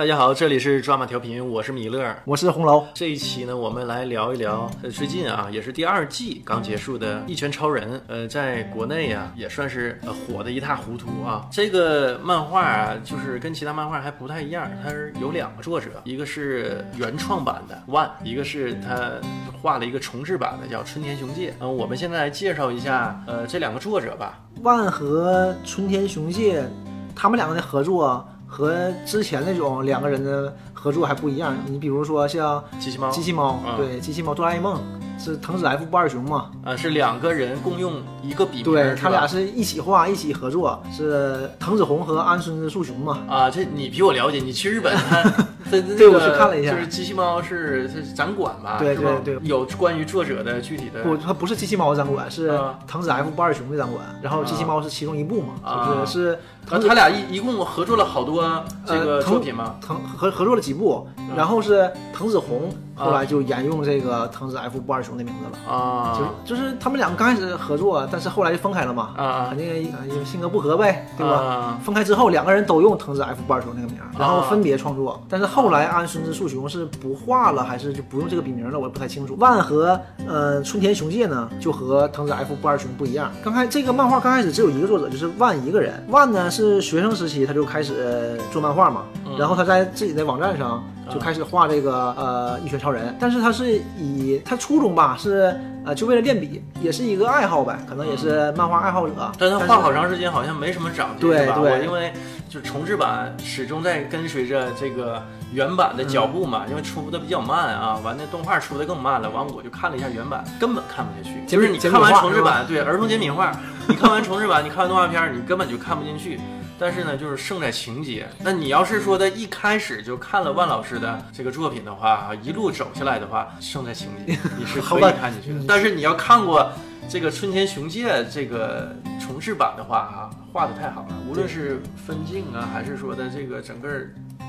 大家好，这里是抓马调频，我是米勒。我是红楼。这一期呢，我们来聊一聊，呃，最近啊，也是第二季刚结束的《一拳超人》，呃，在国内呀、也算是呃火的一塌糊涂啊。这个漫画啊，就是跟其他漫画还不太一样，它是有两个作者，一个是原创版的万，一个是他画了一个重制版的叫春田雄介。嗯、我们现在来介绍一下，呃，这两个作者吧。万和春田雄介，他们两个的合作和之前那种两个人的合作还不一样。你比如说像机器猫，机器猫，嗯对，机器猫哆啦 A 梦是藤子 F 不二雄嘛？啊，是两个人共用一个笔名，对他俩是一起画，一起合作，是藤子红和安孙子树雄嘛？啊，这你比我了解。你去日本 对我去看了一下就是机器猫是是展馆吧？对对对有关于作者的具体的不，它不是机器猫的展馆，是啊藤子 F 不二雄的展馆。然后机器猫是其中一部嘛？啊就是是他他俩一一共合作了好多这个呃作品吗？藤合合作了几部，然后是藤子红后来就沿用这个藤子 F 不二雄的名字了。啊，就是就是他们两个刚开始合作，但是后来就分开了嘛，啊啊肯定呃因为性格不合呗，对吧？啊分开之后，两个人都用藤子 F 不二雄那个名儿，然后分别创作。但是后来安孙子树雄是不画了，还是就不用这个笔名了，我也不太清楚。万和呃春田雄介呢，就和藤子 F 不二雄不一样。刚开这个漫画刚开始只有一个作者，就是万一个人。万呢是学生时期他就开始呃做漫画嘛，然后他在自己的网站上就开始画这个呃一拳超人，但是他是以他初衷吧是呃就为了练笔，也是一个爱好呗，可能也是漫画爱好者。但他画好长时间好像没什么长进？对对我因为就是重制版始终在跟随着这个原版的脚步嘛，因为出的比较慢啊，完那动画出的更慢了，完我就看了一下原版，根本看不下去。简就是你看完重制版，对儿童简笔画，你看完重制版，你看完动画片，你根本就看不进去。但是呢，就是胜在情节。那你要是说的一开始就看了万老师的这个作品的话，一路走下来的话，胜在情节，你是 可以看进去的。但是你要看过这个春田雄介这个重制版的话啊，画的太好了，无论是分镜啊，还是说的这个整个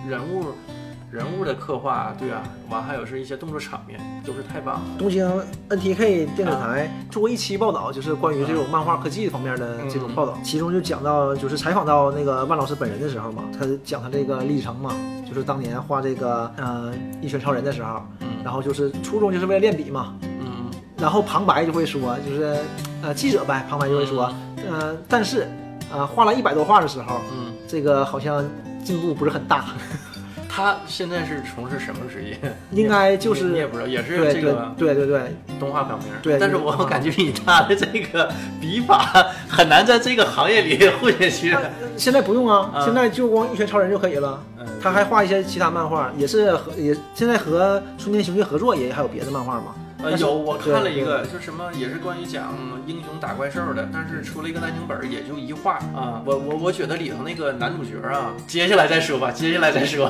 人物人物的刻画，对啊，完还有是一些动作场面，都是太棒了。东京 NTK 电视台做过一期报道，就是关于这种漫画科技方面的这种报道，其中就讲到，就是采访到那个万老师本人的时候嘛，他讲他这个历程嘛，就是当年画这个呃一拳超人的时候，然后就是初衷就是为了练笔嘛，嗯。然后旁白就会说，就是呃记者呗，旁白就会说，呃但是呃画了一百多画的时候，嗯，这个好像进步不是很大，他现在是从事什么职业？应该就是你你也不知道，也是这个对对对，动画方面。对但是我感觉以他的这个笔法，很难在这个行业里 混下去。现在不用啊，啊现在就光一拳超人就可以了。嗯他还画一些其他漫画，也是和也现在和春天雄介合作，也还有别的漫画嘛。呃，有我看了一个，就什么也是关于讲英雄打怪兽的，但是出了一个单行本儿，也就一画啊。我我我觉得里头那个男主角啊，接下来再说吧，接下来再说，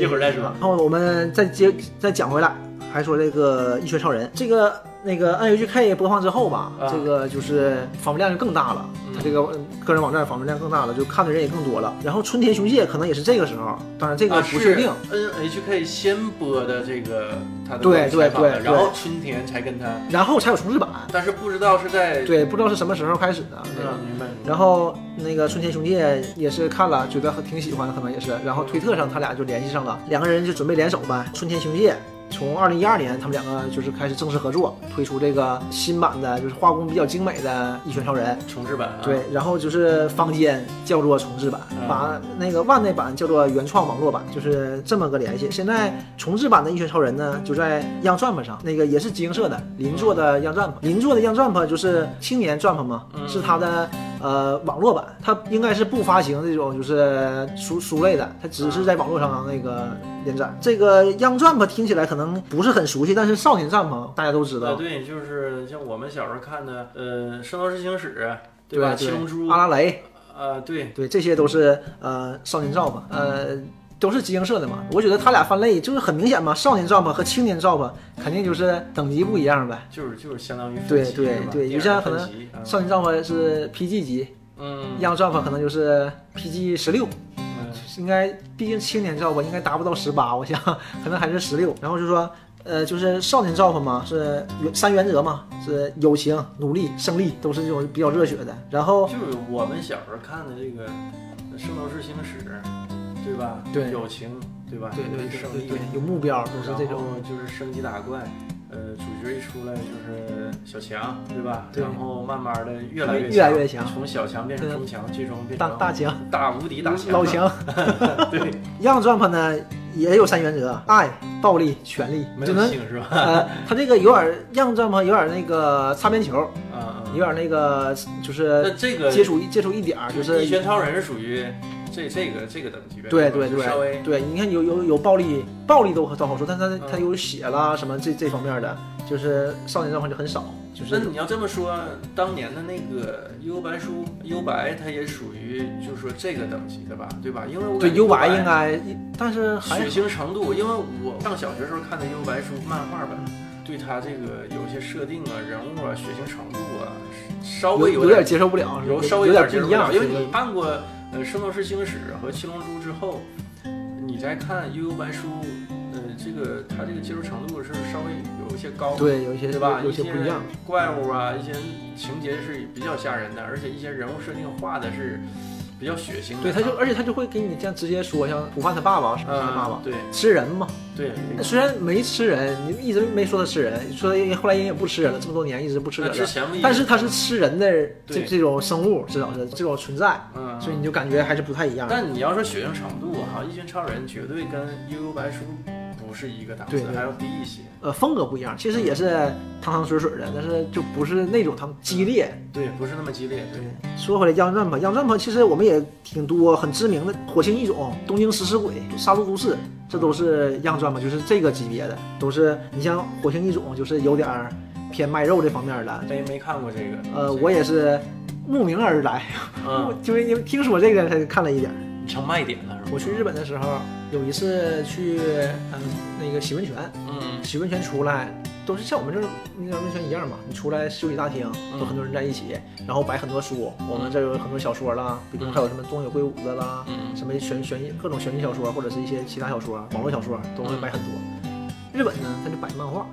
一会儿再说。然后我们再接再讲回来，还说这个一拳超人，这个那个 NHK 播放之后吧，啊这个就是访问量就更大了，嗯他这个嗯个人网站访问量更大了，就看的人也更多了。然后春田雄介可能也是这个时候，当然这个啊，不确定。NHK 先播的这个他的对对对对然后春田才跟他，然后才有重制版，但是不知道是在对，不知道是什么时候开始的。那个啊，明白。然后那个春田雄介也是看了，觉得很挺喜欢，可能也是。然后推特上他俩就联系上了，两个人就准备联手呗。春田雄介从二零一二年，他们两个就是开始正式合作，推出这个新版的，就是画工比较精美的《一拳超人》。重制版啊，对，然后就是坊间叫做重制版，嗯把那个万代版叫做原创网络版，就是这么个联系。现在重制版的《一拳超人》呢，就在 Young Jump 上，那个也是金色的邻做的 Young Jump，邻做的 Young Jump 就是青年 Jump 嘛，嗯是它的呃网络版，它应该是不发行这种就是书书类的，它只是在网络上那个连载。这个 Young Jump 听起来可能不是很熟悉，但是少年 Jump 大家都知呃，道，对，就是像我们小时候看的，呃，《圣斗士星矢》，对吧？七龙珠，阿拉蕾。呃，对，对，这些都是呃少年 Jump，呃都是集英社的嘛。我觉得他俩分类就是很明显嘛，少年 Jump 和青年 Jump 肯定就是等级不一样呗。就是就是相当于分对对对，有些可能少年 Jump 是 PG 级嗯，Young Jump 可能就是 PG 十六，嗯应该毕竟青年 Jump 应该达不到十八，我想 可能还是十六。然后就说。呃，就是少年 Jump 嘛，是三原则嘛，是友情、努力、胜利，都是这种比较热血的。然后就是我们小时候看的这个《圣斗士星矢》，对吧？对友情、对吧？对对对，有目标，都是这种。就是升级打怪，呃，主角一出来就是小强，对吧？对然后慢慢的越来越越来越强从小强变成中强，最终变成大大强，大无敌大强，老强。对，Young Jump 呢也有三原则：爱、暴力、权力。没有性是吧？呃，他这个有点 Young Jump 有点那个擦边球，啊，有点那个就是那这个接触接触一点儿，就是一拳超人是属于这这个这个等级别，对对就稍微对对，你看有有有暴力，暴力都都好说，但他他有血啦什么这这方面的，就是少年漫画就很少，就是那你要这么说，当年的那个幽白书、幽白，它也属于就是说这个等级的吧，对吧？因为我对幽白白应该，但是还血腥程度，因为我上小学时候看的幽白书漫画本，对它这个有一些设定啊、人物啊、血腥程度啊，稍微点有有点接受不了，有稍微有点不一样，了因为你看过呃《圣斗士星矢》和《七龙珠》之后，你再看悠悠白书，呃，这个它这个接受程度是稍微有一些高，对有一些对吧？有一些些不一样，怪物啊，一些情节是比较吓人的，而且一些人物设定画的是比较血腥的。对，他就而且他就会给你这样直接说，像普范他爸爸，是他爸爸嗯，对。吃人嘛，对，虽然没吃人，你一直没说他吃人，说他后来人也不吃人了，这么多年一直不吃人但是他是吃人的这这种生物，至少是这种存在，嗯，所以你就感觉还是不太一样。但你要说血腥程度哈，一拳超人绝对跟悠悠白书不是一个档次还要低一些。呃，风格不一样，其实也是汤汤水水的，但是就不是那种他们激烈。对，不是那么激烈。对，说回来，央战吧，央战吧，其实我们也挺多很知名的，火星异种、东京食尸鬼、杀戮都市，这都是央战吧，就是这个级别的，都是你像火星异种，就是有点儿偏卖肉这方面的。没没看过这个。呃，这个我也是慕名而来，嗯，就是因为听说这个才看了一点儿。成卖点了？我去日本的时候，有一次去嗯那个洗温泉，嗯洗温泉出来都是像我们这儿那个温泉一样嘛，你出来休息大厅都很多人在一起，然后摆很多书，我们这有很多小说啦，比如还有什么东野圭吾的啦，嗯什么悬悬疑各种悬疑小说或者是一些其他小说、网络小说都会摆很多。日本呢，他就摆漫画，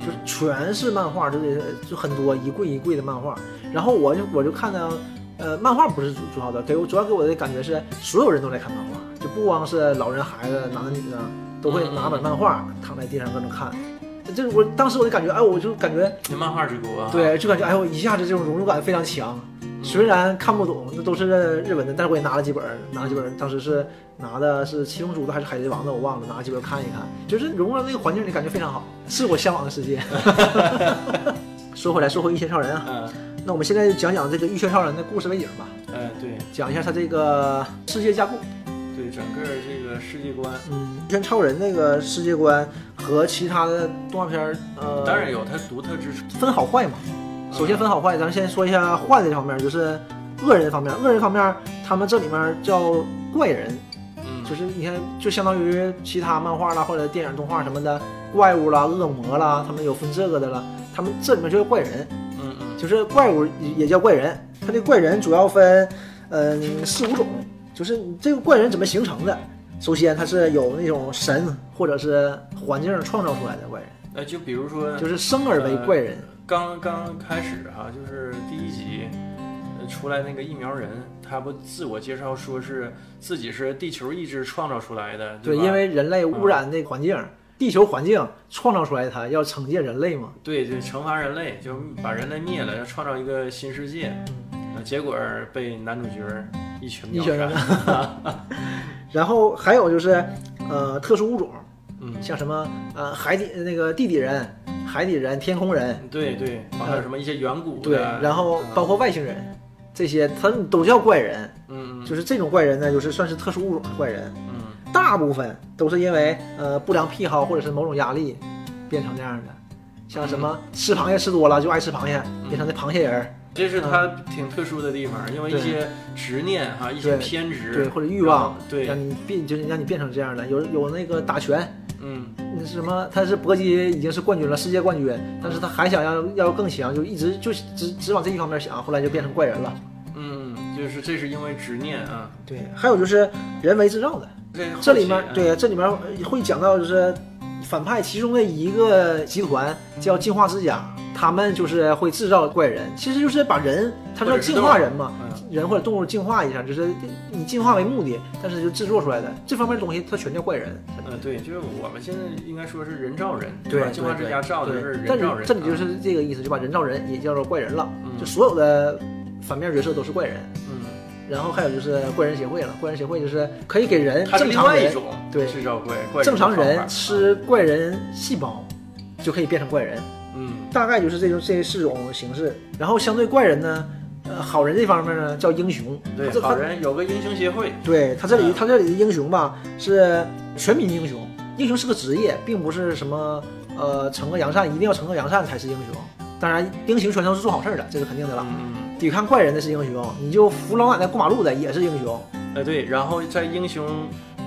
就是全是漫画，就得就很多一柜一柜的漫画。然后我就我就看到，呃，漫画不是主主要的，给我主要给我的感觉是所有人都在看漫画，就不光是老人、孩子、男的、女的，都会拿本漫画躺在地上搁那看。这我当时我就感觉，哎，我就感觉那漫画之国啊。对，就感觉哎呦，一下子这种融入感非常强。虽然看不懂，那都是日文的，但是我也拿了几本，拿了几本。当时是拿的是《七龙珠》的还是《海贼王》的，我忘了，拿了几本看一看，就是融入到那个环境里，感觉非常好，是我向往的世界。说回来，说回《一千超人》啊，嗯那我们现在就讲讲这个《玉泉超人》的故事背景吧，哎对讲一下他这个世界架构。对，整个这个世界观，嗯，《玉泉超人》那个世界观和其他的动画片儿，呃，当然有它独特之处。分好坏嘛。首先分好坏，咱们先说一下坏的这方面，就是恶人方面。恶人方面，他们这里面叫怪人，嗯，就是你看，就相当于其他漫画啦或者电影动画什么的怪物啦、恶魔啦，他们有分这个的了。他们这里面就是怪人，就是怪物也也叫怪人。它这怪人主要分嗯四五种，就是这个怪人怎么形成的。首先，它是有那种神或者是环境创造出来的怪人，那就比如说，就是生而为怪人。刚刚开始哈、就是第一集，呃，出来那个疫苗人，他不自我介绍说是自己是地球意志创造出来的，对，吧？因为人类污染这个环境，地球环境创造出来它，要惩戒人类嘛。对就，惩罚人类，就把人类灭了，要创造一个新世界，嗯。结果被男主角一拳秒嗯一拳杀。然后还有就是，呃，特殊物种，嗯，像什么呃海底那个地底人、海底人、天空人，对对，还有什么一些远古的，对，然后嗯包括外星人，这些他们都叫怪人。嗯嗯。就是这种怪人呢，就是算是特殊物种的怪人，嗯大部分都是因为呃不良癖好或者是某种压力变成这样的。像什么吃螃蟹吃多了就爱吃螃蟹，变成那螃蟹人儿，这是他挺特殊的地方，因为一些执念哈，一些偏执，对，或者欲望，对，让你变就是让你变成这样的。有有那个打拳，嗯那是什么？他是搏击已经是冠军了，世界冠军，但是他还想要要更强，就一直就只只往这一方面想，后来就变成怪人了。嗯，就是这是因为执念啊，对，还有就是人为制造的，这这里面对这里面会讲到就是反派其中的一个集团叫进化之家，他们就是会制造怪人，其实就是把人，他说进化人嘛，人或者动物进化一下，就是以进化为目的，但是就制作出来的这方面的东西，它全叫怪人。嗯，对，就是我们现在应该说是人造人，对，进化之家造的是人造人。这里就是这个意思，就把人造人也叫做怪人了，嗯。就所有的反面角色都是怪人。嗯。然后还有就是怪人协会了，怪人协会就是可以给人正常人对制造怪怪正常人吃怪人细胞就可以变成怪人，嗯大概就是这种这四种形式。然后相对怪人呢，呃，好人这方面呢叫英雄，对这好人有个英雄协会，对他这里嗯他这里的英雄吧是全民英雄，英雄是个职业，并不是什么呃惩恶扬善，一定要惩恶扬善才是英雄。当然，英雄全都是做好事儿的，这是肯定的了。嗯抵抗坏人的是英雄，你就扶老奶奶过马路的也是英雄。呃对，然后在英雄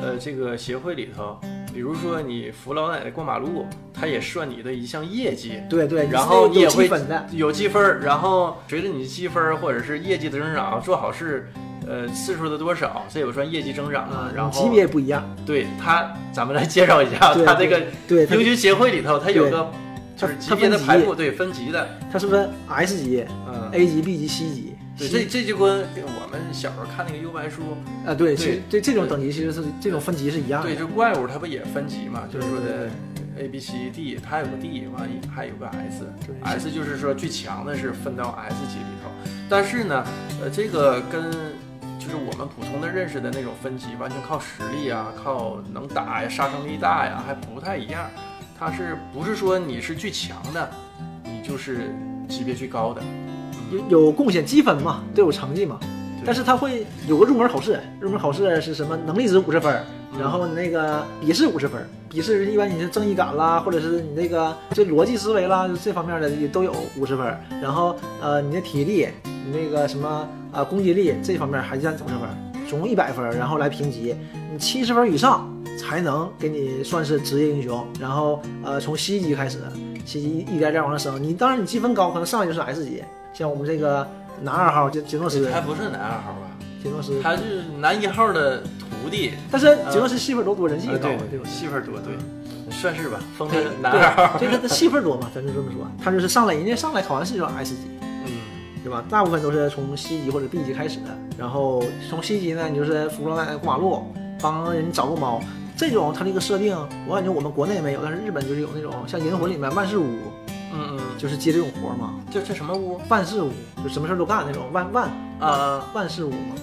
呃这个协会里头，比如说你扶老奶奶过马路，它也算你的一项业绩。对对，然后你也会有积分儿，然后随着你的积分儿或者是业绩的增长，做好事，呃，次数的多少，这也算业绩增长啊。然后级别不一样。对他，咱们来介绍一下他这个对，它英雄协会里头，他有个它就是级别的排布，对，分级的，它是不是 S 级、嗯，A 级、B 级、C 级？对，这这就跟我们小时候看那个幽白书，啊，对，对其实对这种等级其实是这种分级是一样的。对，就怪物它不也分级嘛？就是说的 A B C D，它有个 D，完还有个 S。对 S 就是说最强的是分到 S 级里头，但是呢，呃，这个跟就是我们普通的认识的那种分级，完全靠实力啊，靠能打呀，杀伤力大呀，还不太一样。它是不是说你是最强的，你就是级别最高的？有有贡献积分嘛，都有成绩嘛。但是它会有个入门考试，入门考试是什么？能力值五十分，嗯然后那个笔试五十分。笔试一般你是正义感啦，或者是你那个这逻辑思维啦，这方面的也都有五十分。然后呃，你的体力，你那个什么啊、攻击力这方面还占五十分，总共一百分，然后来评级。你七十分以上才能给你算是职业英雄。然后呃，从 C 级开始，C 级一点点往上升。你当然你积分高，可能上来就是 S 级。像我们这个男二号杰杰诺斯，他不是男二号吧？杰诺斯，他是男一号的徒弟。但是杰诺斯戏份多多，人气也呃高，对对吧？戏份多，对，算是吧，封对的男二号。对，这个戏份多嘛，咱就这么说。他就是上来，人家上来考完试就 S 级，嗯，对吧？大部分都是从 C 级或者 B 级开始的，然后从 C 级呢，你就是扶老奶奶过马路，帮人找个猫。这种它这个设定，我感觉我们国内没有，但是日本就是有那种像《银魂》里面万事屋，嗯嗯，就是接这种活嘛。这这什么屋万事屋就什么事儿都干那种，万万啊？万事屋嘛，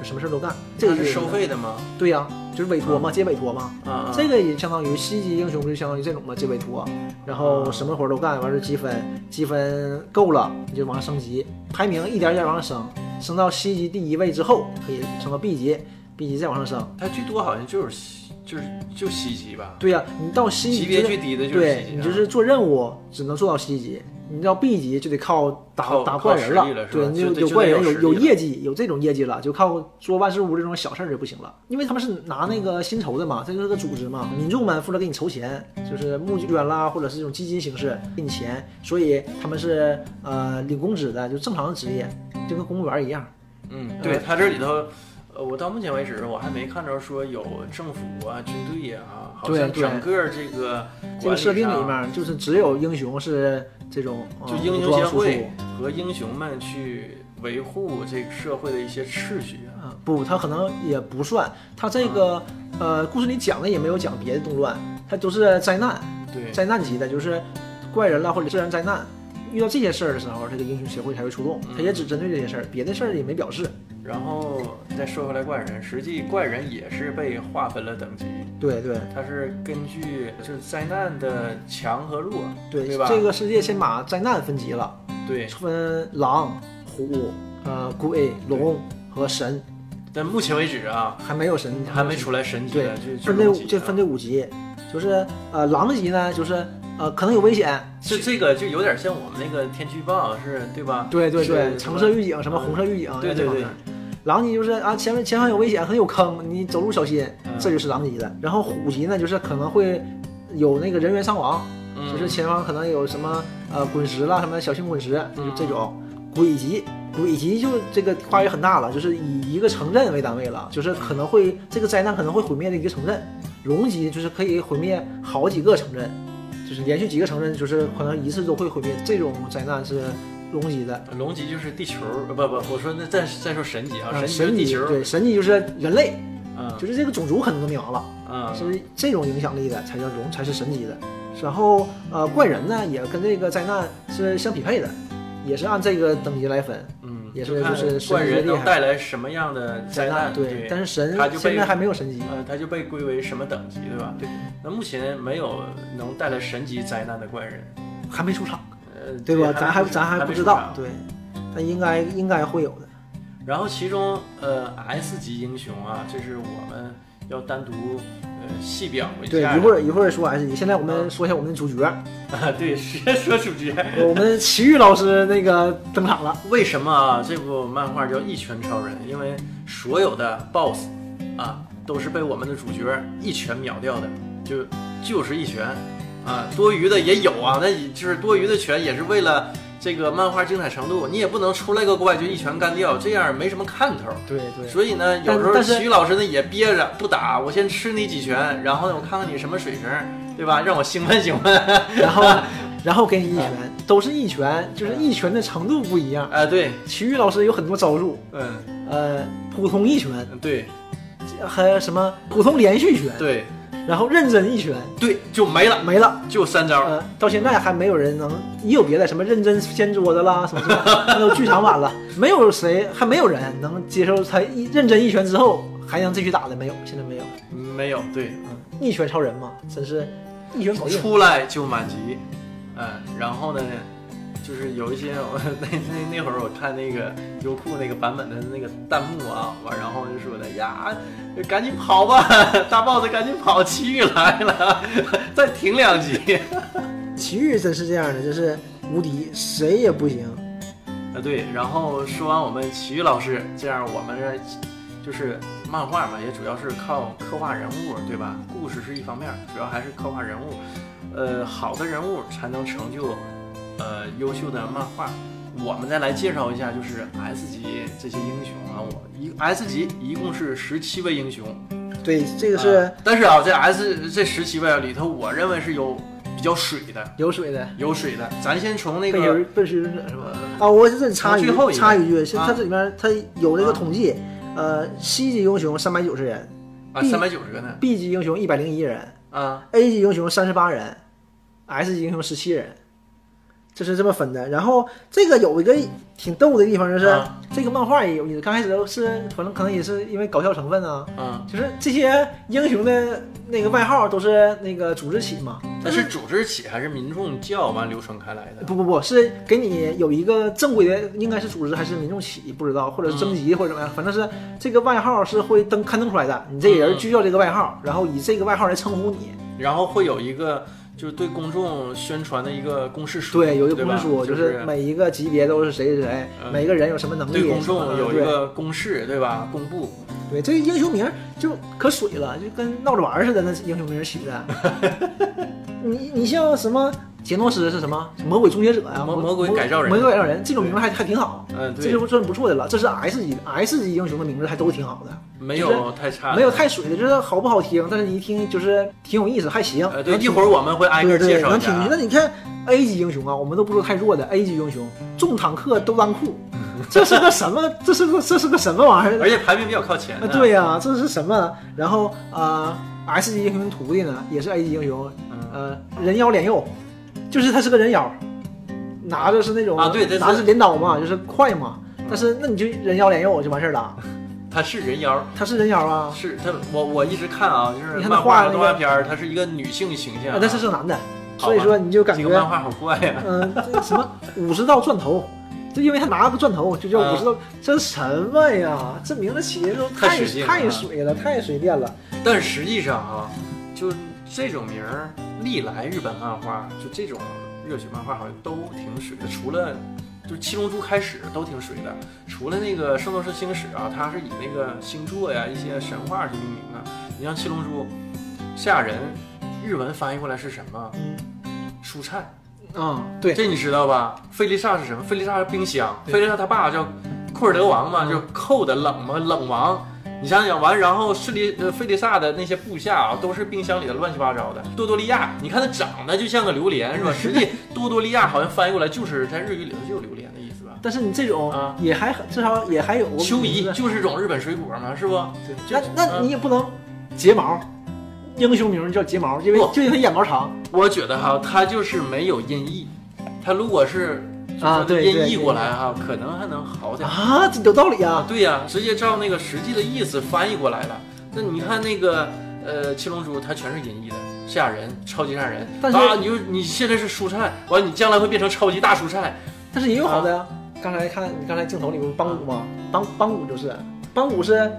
就什么事儿都干。这个是收费的吗？对呀、就是委托嘛，接委托嘛。啊，这个也相当于 C 级英雄，不就相当于这种嘛接委托，然后什么活儿都干，完事儿积分，积分够了你就往上升级，排名一点一点往上升，升到 C 级第一位之后可以升到 B 级，B 级再往上升。它最多好像就是西就是就 C 级吧，对呀、你到 C 级级别最低的就是对西级啊你就是做任务只能做到 C 级，你到 B 级就得靠打靠打怪人了对，你有就有怪人有有业绩，有这种业绩了，就靠做万事屋这种小事儿就不行了，因为他们是拿那个薪酬的嘛，这就是个组织嘛，民众们负责给你筹钱，就是募捐啦，或者是这种基金形式给你钱，所以他们是呃领工资的，就正常的职业，就跟公务员一样。嗯，对，他这里头。呃，我到目前为止，我还没看着说有政府啊、军队呀、啊，好像整个这个这个设定里面就是只有英雄是这种，呃就英雄协会和英雄们去维护这个社会的一些秩序啊。啊，不，他可能也不算，他这个呃故事里讲的也没有讲别的动乱，他都是灾难，对，灾难级的，就是怪人啦或者自然灾难，遇到这些事儿的时候，这个英雄协会才会出动，他也只针对这些事儿，别的事儿也没表示。然后再说回来，怪人，实际怪人也是被划分了等级，对对。它是根据就是灾难的强和弱，对，对吧？这个世界先把灾难分级了，对。分狼、虎、呃鬼、龙和神，但目前为止啊，还没有神，还没出来神级对的，就分这这这分这五级，就是呃狼级呢，就是呃可能有危险，这这个就有点像我们那个天气预报是，对吧？对对对，橙色预警什么嗯红色预警，对对对。狼级就是啊，前面前方有危险，可能有坑，你走路小心，嗯这就是狼级的。然后虎级呢，就是可能会有那个人员伤亡，嗯，就是前方可能有什么呃滚石啦，什么小型滚石，就是这种。鬼级，鬼级就这个跨越很大了，就是以一个城镇为单位了，就是可能会这个灾难可能会毁灭的一个城镇。龙级就是可以毁灭好几个城镇，就是连续几个城镇，就是可能一次都会毁灭，这种灾难是龙级的。龙级就是地球，呃不不，我说那再再说神级啊，啊，神级对，神级就是人类，嗯就是这个种族可能都灭亡了，嗯，是这种影响力的才叫龙，才是神级的。然后呃，怪人呢也跟这个灾难是相匹配的，也是按这个等级来分。嗯，也就是看就是怪人能带来什么样的灾难，对，但是神他就现在还没有神级。呃，他就被归为什么等级，对吧？对。那目前没有能带来神级灾难的怪人，还没出场，呃，对吧？咱还咱还不知道对，但应该应该会有的。然后其中呃 S 级英雄啊，这是我们要单独呃细表一对，下对。一会儿一会儿说 S 级，现在我们说一下我们的主角，啊，对，先说主角。我们奇遇老师那个登场了。为什么啊这部漫画叫一拳超人？因为所有的 BOSS 啊都是被我们的主角一拳秒掉的，就就是一拳啊，多余的也有啊，那就是多余的拳也是为了这个漫画精彩程度，你也不能出来个怪就一拳干掉，这样没什么看头。对对，所以呢，有时候体育老师呢也憋着不打，我先吃你几拳，然后呢我看看你什么水平，对吧？让我兴奋兴奋。然后 然后给你一拳，都是一拳，就是一拳的程度不一样。哎，对，体育老师有很多招数，嗯，呃，普通一拳，对还有什么普通连续拳，对然后认真一拳对，就没了，没了。就三招。呃，到现在还没有人能，也有别的什么认真掀桌子啦，什么什么，那都剧场版了，没有谁还没有人能接受他一认真一拳之后还能继续打的，没有，现在没有。没有，对，嗯，一拳超人嘛，真是一拳搞定。出来就满级，嗯，然后呢，就是有一些我那那那会儿我看那个优酷那个版本的那个弹幕啊，完然后就说的呀，赶紧跑吧，大 boss 赶紧跑，奇遇来了，再停两集。奇遇真是这样的，就是无敌，谁也不行。啊对，然后说完我们奇遇老师，这样我们这就是漫画嘛，也主要是靠刻画人物，对吧？故事是一方面，主要还是刻画人物。呃，好的人物才能成就呃优秀的漫画。我们再来介绍一下，就是 S 级这些英雄啊，我一 S 级一共是十七位英雄，对，这个是啊但是啊，这 S 这十七位里头，我认为是有比较水的，有水的。有水的。咱先从那个人背水者是吧？啊，我这里插一最后一句，插一句，是啊它这里面它有这个统计，呃，C 级英雄三百九十人啊三百九十个呢，B 级英雄一百零一人啊。，A 级英雄三十八人，S 级英雄十七人，这是这么分的。然后这个有一个挺逗的地方，就是、啊这个漫画也有意思。刚开始是反正可能也是因为搞笑成分啊，嗯，就是这些英雄的那个外号都是那个组织起嘛。那是组织起还是民众叫完流传开来的？不不不是给你有一个正规的，应该是组织还是民众起，不知道，或者是征集或者怎么样，反正是这个外号是会登刊登出来的。你这个人就叫这个外号，然后以这个外号来称呼你。然后会有一个就是对公众宣传的一个公示书，对，有一个公示书，就是每一个级别都是谁谁谁，嗯每个人有什么能力，对公众有一个公示，对吧？公布。对这个英雄名就可水了，就跟闹着玩似的，那英雄名起的。你你像什么杰诺斯是什么魔鬼终结者呀、魔魔鬼改造人魔鬼改造人这种名字还还挺好，嗯，对，这就算不错的了。这是 S 级的 S 级英雄的名字还都挺好的。没有太差，没有太水的，就是好不好听，但是你一听就是挺有意思，还行。呃，对，一会儿我们会挨个介绍能听进去。那。你看 A 级英雄啊，我们都不说太弱的 A 级英雄，重坦克都裆裤，这是个什么？这是个这是个什么玩意儿？而且排名比较靠前。对呀、这是什么？然后呃，S 级英雄徒弟呢，也是 A 级英雄，嗯，呃，人妖脸右，就是他是个人妖，拿着是那种啊对对拿着镰刀嘛，就是快嘛。但是那你就人妖脸右就完事儿了，他是人妖，他是人妖啊，是他，我我一直看啊，就是你看他漫画动画片儿，他是一个女性形象啊，但是是个男的，所以说你就感觉这个漫画好怪啊呀。嗯，这什么武士道钻头，就因为他拿了个钻头，就叫武士道，这是什么呀？这名字起的都太太水了太随便了。但是实际上啊，就这种名儿，历来日本漫画就这种热血漫画好像都挺水的，除了就是七龙珠开始都挺水的，除了那个《圣斗士星矢》啊，它是以那个星座呀、一些神话去命名的。你像七龙珠，夏人，日文翻译过来是什么？嗯蔬菜，嗯、对，这你知道吧？菲利萨是什么？菲利萨是冰箱，对菲利萨他爸叫库尔德王嘛，嗯就寇的冷嘛，冷王。你想想完，然后势力呃费利萨的那些部下啊，都是冰箱里的乱七八糟的。多多利亚，你看他长得就像个榴莲是吧？实际 多多利亚好像翻译过来就是在日语里头就是榴莲的意思吧？但是你这种啊也还很至少也还有秋怡就是种日本水果嘛，是不？那那你也不能睫毛，英雄名叫睫毛，因为就因为他眼毛长我觉得哈，他就是没有音译，他如果是啊对对音译过来哈，可能还能好点。啊，这有道理啊啊，。对呀、直接照那个实际的意思翻译过来了。那你看那个呃七龙珠，它全是音译的，吓人，超级吓人。但是啊，你就你现在是蔬菜，完你将来会变成超级大蔬菜。但是也有好的呀。刚才看你刚才镜头里不是邦古吗？邦邦古就是邦古是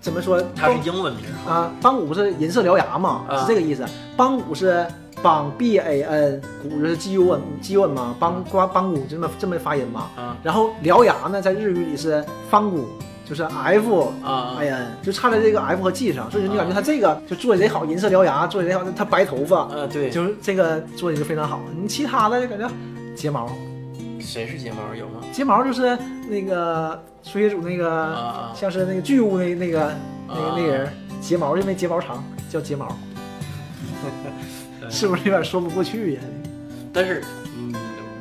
怎么说？它是英文名，啊，邦古是银色獠牙嘛，啊是这个意思。邦古是邦 B A N，古是 G U N G U N 嘛，邦邦邦古就这么这么发音嘛。啊。然后獠牙呢，在日语里是方古，就是 F 啊 I N，就差在这个 F 和 G 上，所以你感觉他这个就做的贼好，银色獠牙做的贼好，他白头发，呃，对，就是这个做的就非常好。你其他的就感觉睫毛，谁是睫毛？有吗？睫毛就是那个水血组那个，啊像是那个巨物那那个那那个人，睫毛因为睫毛长叫睫毛，对 是不是有点说不过去呀？但是，嗯，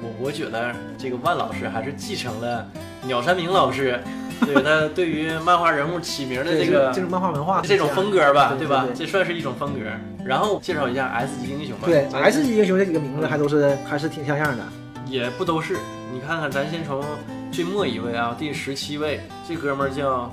我我觉得这个万老师还是继承了鸟山明老师对他对于漫画人物起名的这个这种漫画文化这种风格吧，对对对这算是一种风格。然后介绍一下 S 级英雄吧。对 S 级英雄这几个名字还都是还是挺像样的。也不都是。你看看，咱先从最末一位啊，第十七位，这哥们儿叫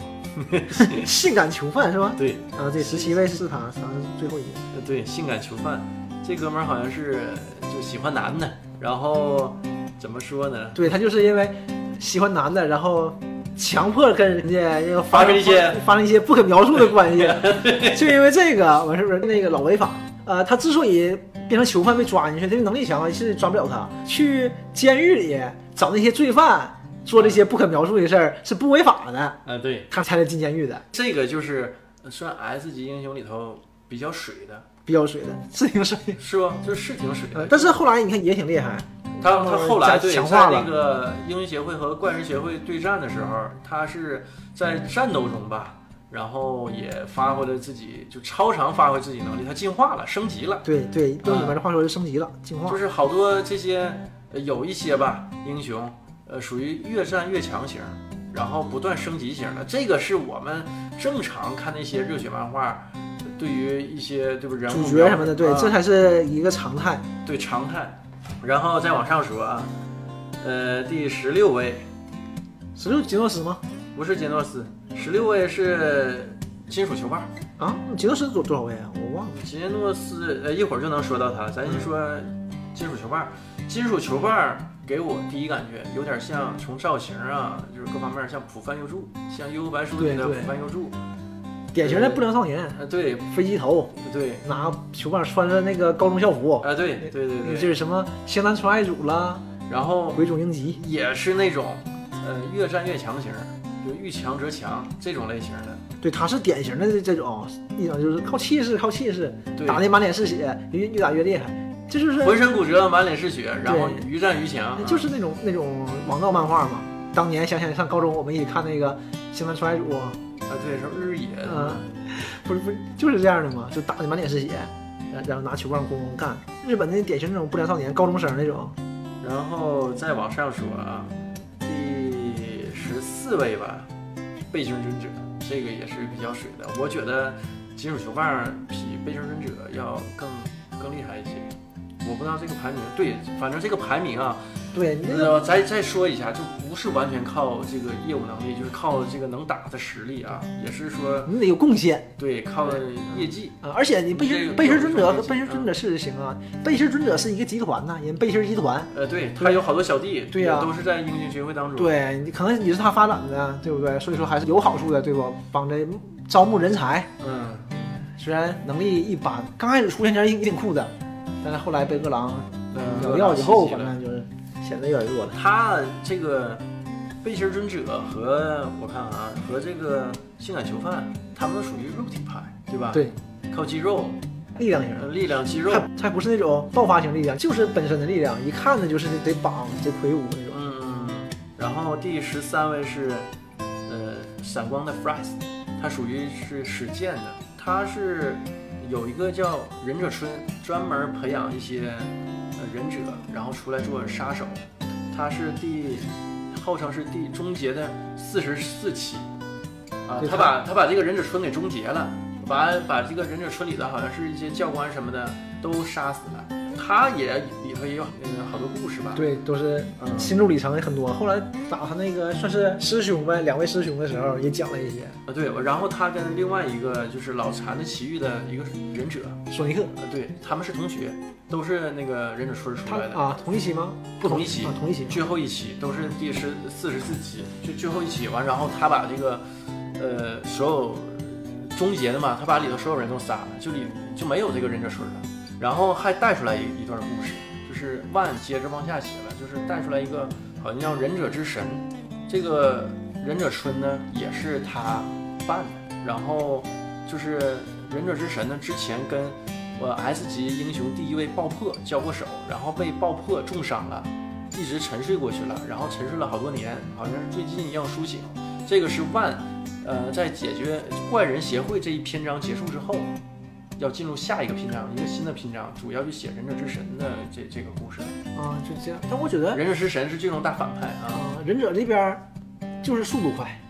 性感囚犯是吧？对啊，这十七位是他，他是最后一个。呃对性感囚犯，这哥们儿好像是就喜欢男的，然后怎么说呢？对他就是因为喜欢男的，然后强迫跟人家要发生一些发生一些不可描述的关系，就因为这个，完是不是那个老违法？呃，他之所以变成囚犯被抓进去，他的能力强，是抓不了他。去监狱里找那些罪犯做这些不可描述的事儿是不违法的，啊，对，他才能进监狱的，这个就是算 S 级英雄里头比较水的，比较水的，是挺水。是不？就是是挺水但是后来你看也挺厉害，他他后来对在强化了那个英雄协会和怪人协会对战的时候，他是在战斗中吧，然后也发挥了自己就超常发挥自己能力，他进化了，升级了。对对，用你们的话说就升级了，进化就。是好多这些呃有一些吧英雄，呃属于越战越强型，然后不断升级型的。这个是我们正常看那些热血漫画，对于一些对吧人物主角什么的，对，啊这才是一个常态。对常态。然后再往上说啊，呃，第十六位十六杰诺斯吗？不是杰诺斯，十六位是金属球棒。啊，杰诺斯多多少位啊？我忘了。杰诺斯，呃，一会儿就能说到他。咱先说金属球棒。金属球棒给我第一感觉有点像，从造型啊，就是各方面像浦饭优助，像《幽游白书》里的浦对对饭佑助。典型的不良少年，呃，对飞机头，对，拿球棒，穿着那个高中校服，啊，对对对对。就是什么湘南纯爱组啦，然后鬼冢英吉，也是那种，呃，越战越强型，就遇强则强这种类型的。对，他是典型的这这种，一种就是靠气势，靠气势，对，打的满脸是血，越越打越厉害，这就是浑身骨折，满脸是血，然后于战于强。就是那种那种王道漫画嘛。当年想想上高中，我们一起看那个湘南纯爱组，啊，对，是日野。啊，不是不是就是这样的嘛，就打的满脸是血，然然后拿球棒咣咣干。日本那典型那种不良少年，高中生那种。然后再往上说啊，第十四位吧，背星忍者，这个也是比较水的。我觉得金属球棒比背星忍者要更更厉害一些。我不知道这个排名，对，反正这个排名啊，对，再再说一下，就不是完全靠这个业务能力，就是靠这个能打的实力啊，也是说你得有贡献对靠业绩。啊！而且你背这个心背心尊者和有背心尊者是行啊，背心尊者是一个集团呐，人背心集团。呃，对他有好多小弟，对呀都是在英雄协会当中。对你可能你是他发展的，对不对？所以说还是有好处的，对不？帮着招募人才，嗯，虽然能力一般，刚开始出现前也挺酷的，但是后来被饿狼嗯咬掉以后，反正就是显得有点弱了。他这个背心尊者和我看啊，和这个性感囚犯，他们都属于肉体派，对吧？，对，靠肌肉、力量型，呃力量、肌肉。还还不是那种爆发型力量，就是本身的力量，一看呢就是得绑，得魁梧那种。嗯，然后第十三位是呃闪光的 Frost，他属于是使剑的，他是有一个叫忍者村，专门培养一些呃忍者，然后出来做杀手。他是第号称是第终结的四十四期啊，他把他把这个忍者村给终结了，把把这个忍者村里的好像是一些教官什么的都杀死了。他也里头也有嗯好多故事吧？对，都是嗯心路里程也很多。后来打他那个算是师兄呗，两位师兄的时候也讲了一些。啊对，然后他跟另外一个就是老残的奇遇的一个忍者，索尼克，呃，对，他们是同学，都是那个忍者村出来的。啊同一期吗？不同一期啊，同一期。最后一期都是第十四十四集，就最后一期完，然后他把这个，呃，所有终结的嘛，他把里头所有人都杀了，就里就没有这个忍者村了，然后还带出来一一段故事，就是万接着往下写了，就是带出来一个好像叫忍者之神，这个忍者村呢也是他办的，然后就是忍者之神呢之前跟我 S 级英雄第一位爆破交过手，然后被爆破重伤了。一直沉睡过去了，然后沉睡了好多年，好像是最近要苏醒。这个是万，呃，在解决怪人协会这一篇章结束之后，要进入下一个篇章，一个新的篇章，主要就写忍者之神的这这个故事。啊，就这样。但我觉得忍者之神是最终大反派啊。啊，忍者这边儿就是速度快，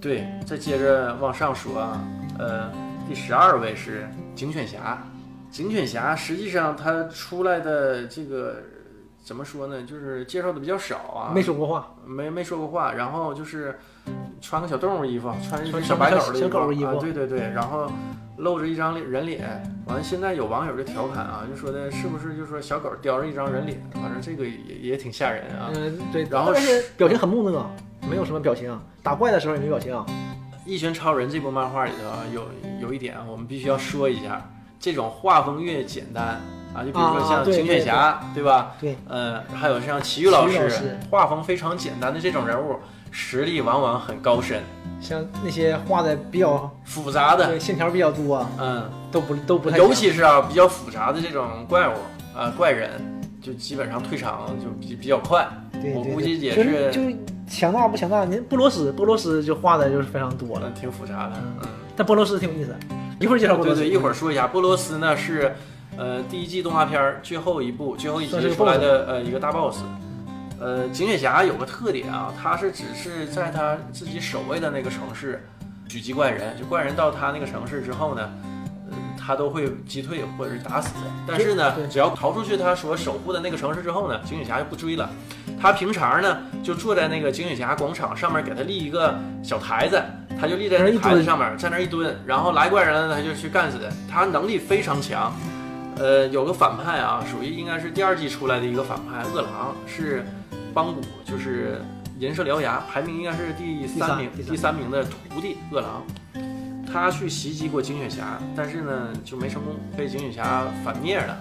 对，再接着往上说啊，呃，第十二位是警犬侠。警犬侠实际上他出来的这个怎么说呢，就是介绍的比较少啊，没说过话。没没说过话，然后就是穿个小动物衣服，穿一穿小白狗的小狗衣服啊，对对对，然后露着一张脸人脸，完了现在有网友就调侃啊，就说的是不是就说小狗叼着一张人脸，反正这个也也挺吓人啊。嗯，对。然后但是表情很木讷，没有什么表情。打怪的时候也没表情。一拳超人这部漫画里头啊有有一点啊，我们必须要说一下，这种画风越简单啊，就比如说像警犬侠，对吧？对，呃，还有像奇遇老师师，画风非常简单的这种人物，实力往往很高深，像那些画的比较复杂的，对线条比较多，嗯。都不都不太尤其是啊比较复杂的这种怪物啊、怪人，就基本上退场就比比较快。对对我估计也是就强大不强大。您波罗斯，波罗斯就画的就是非常多了，嗯，挺复杂的。嗯，但波罗斯挺有意思。一会儿介绍波罗斯，对对，一会儿说一下波罗斯呢是，呃，第一季动画片儿最后一部最后一集出来的呃一个大 boss。呃，警犬侠有个特点啊，他是只是在他自己守卫的那个城市狙击怪人，就怪人到他那个城市之后呢，呃，他都会击退或者是打死。但是呢，只要逃出去他所守护的那个城市之后呢，警犬侠就不追了。他平常呢就坐在那个警犬侠广场上面，给他立一个小台子，他就立在那台子上面，在那儿一蹲，然后来怪人了他就去干死。他能力非常强。呃，有个反派啊，属于应该是第二季出来的一个反派，饿狼是邦古，就是银色獠牙，排名应该是第三名，第三第三名的徒弟饿狼。他去袭击过警犬侠，但是呢就没成功，被警犬侠反灭了。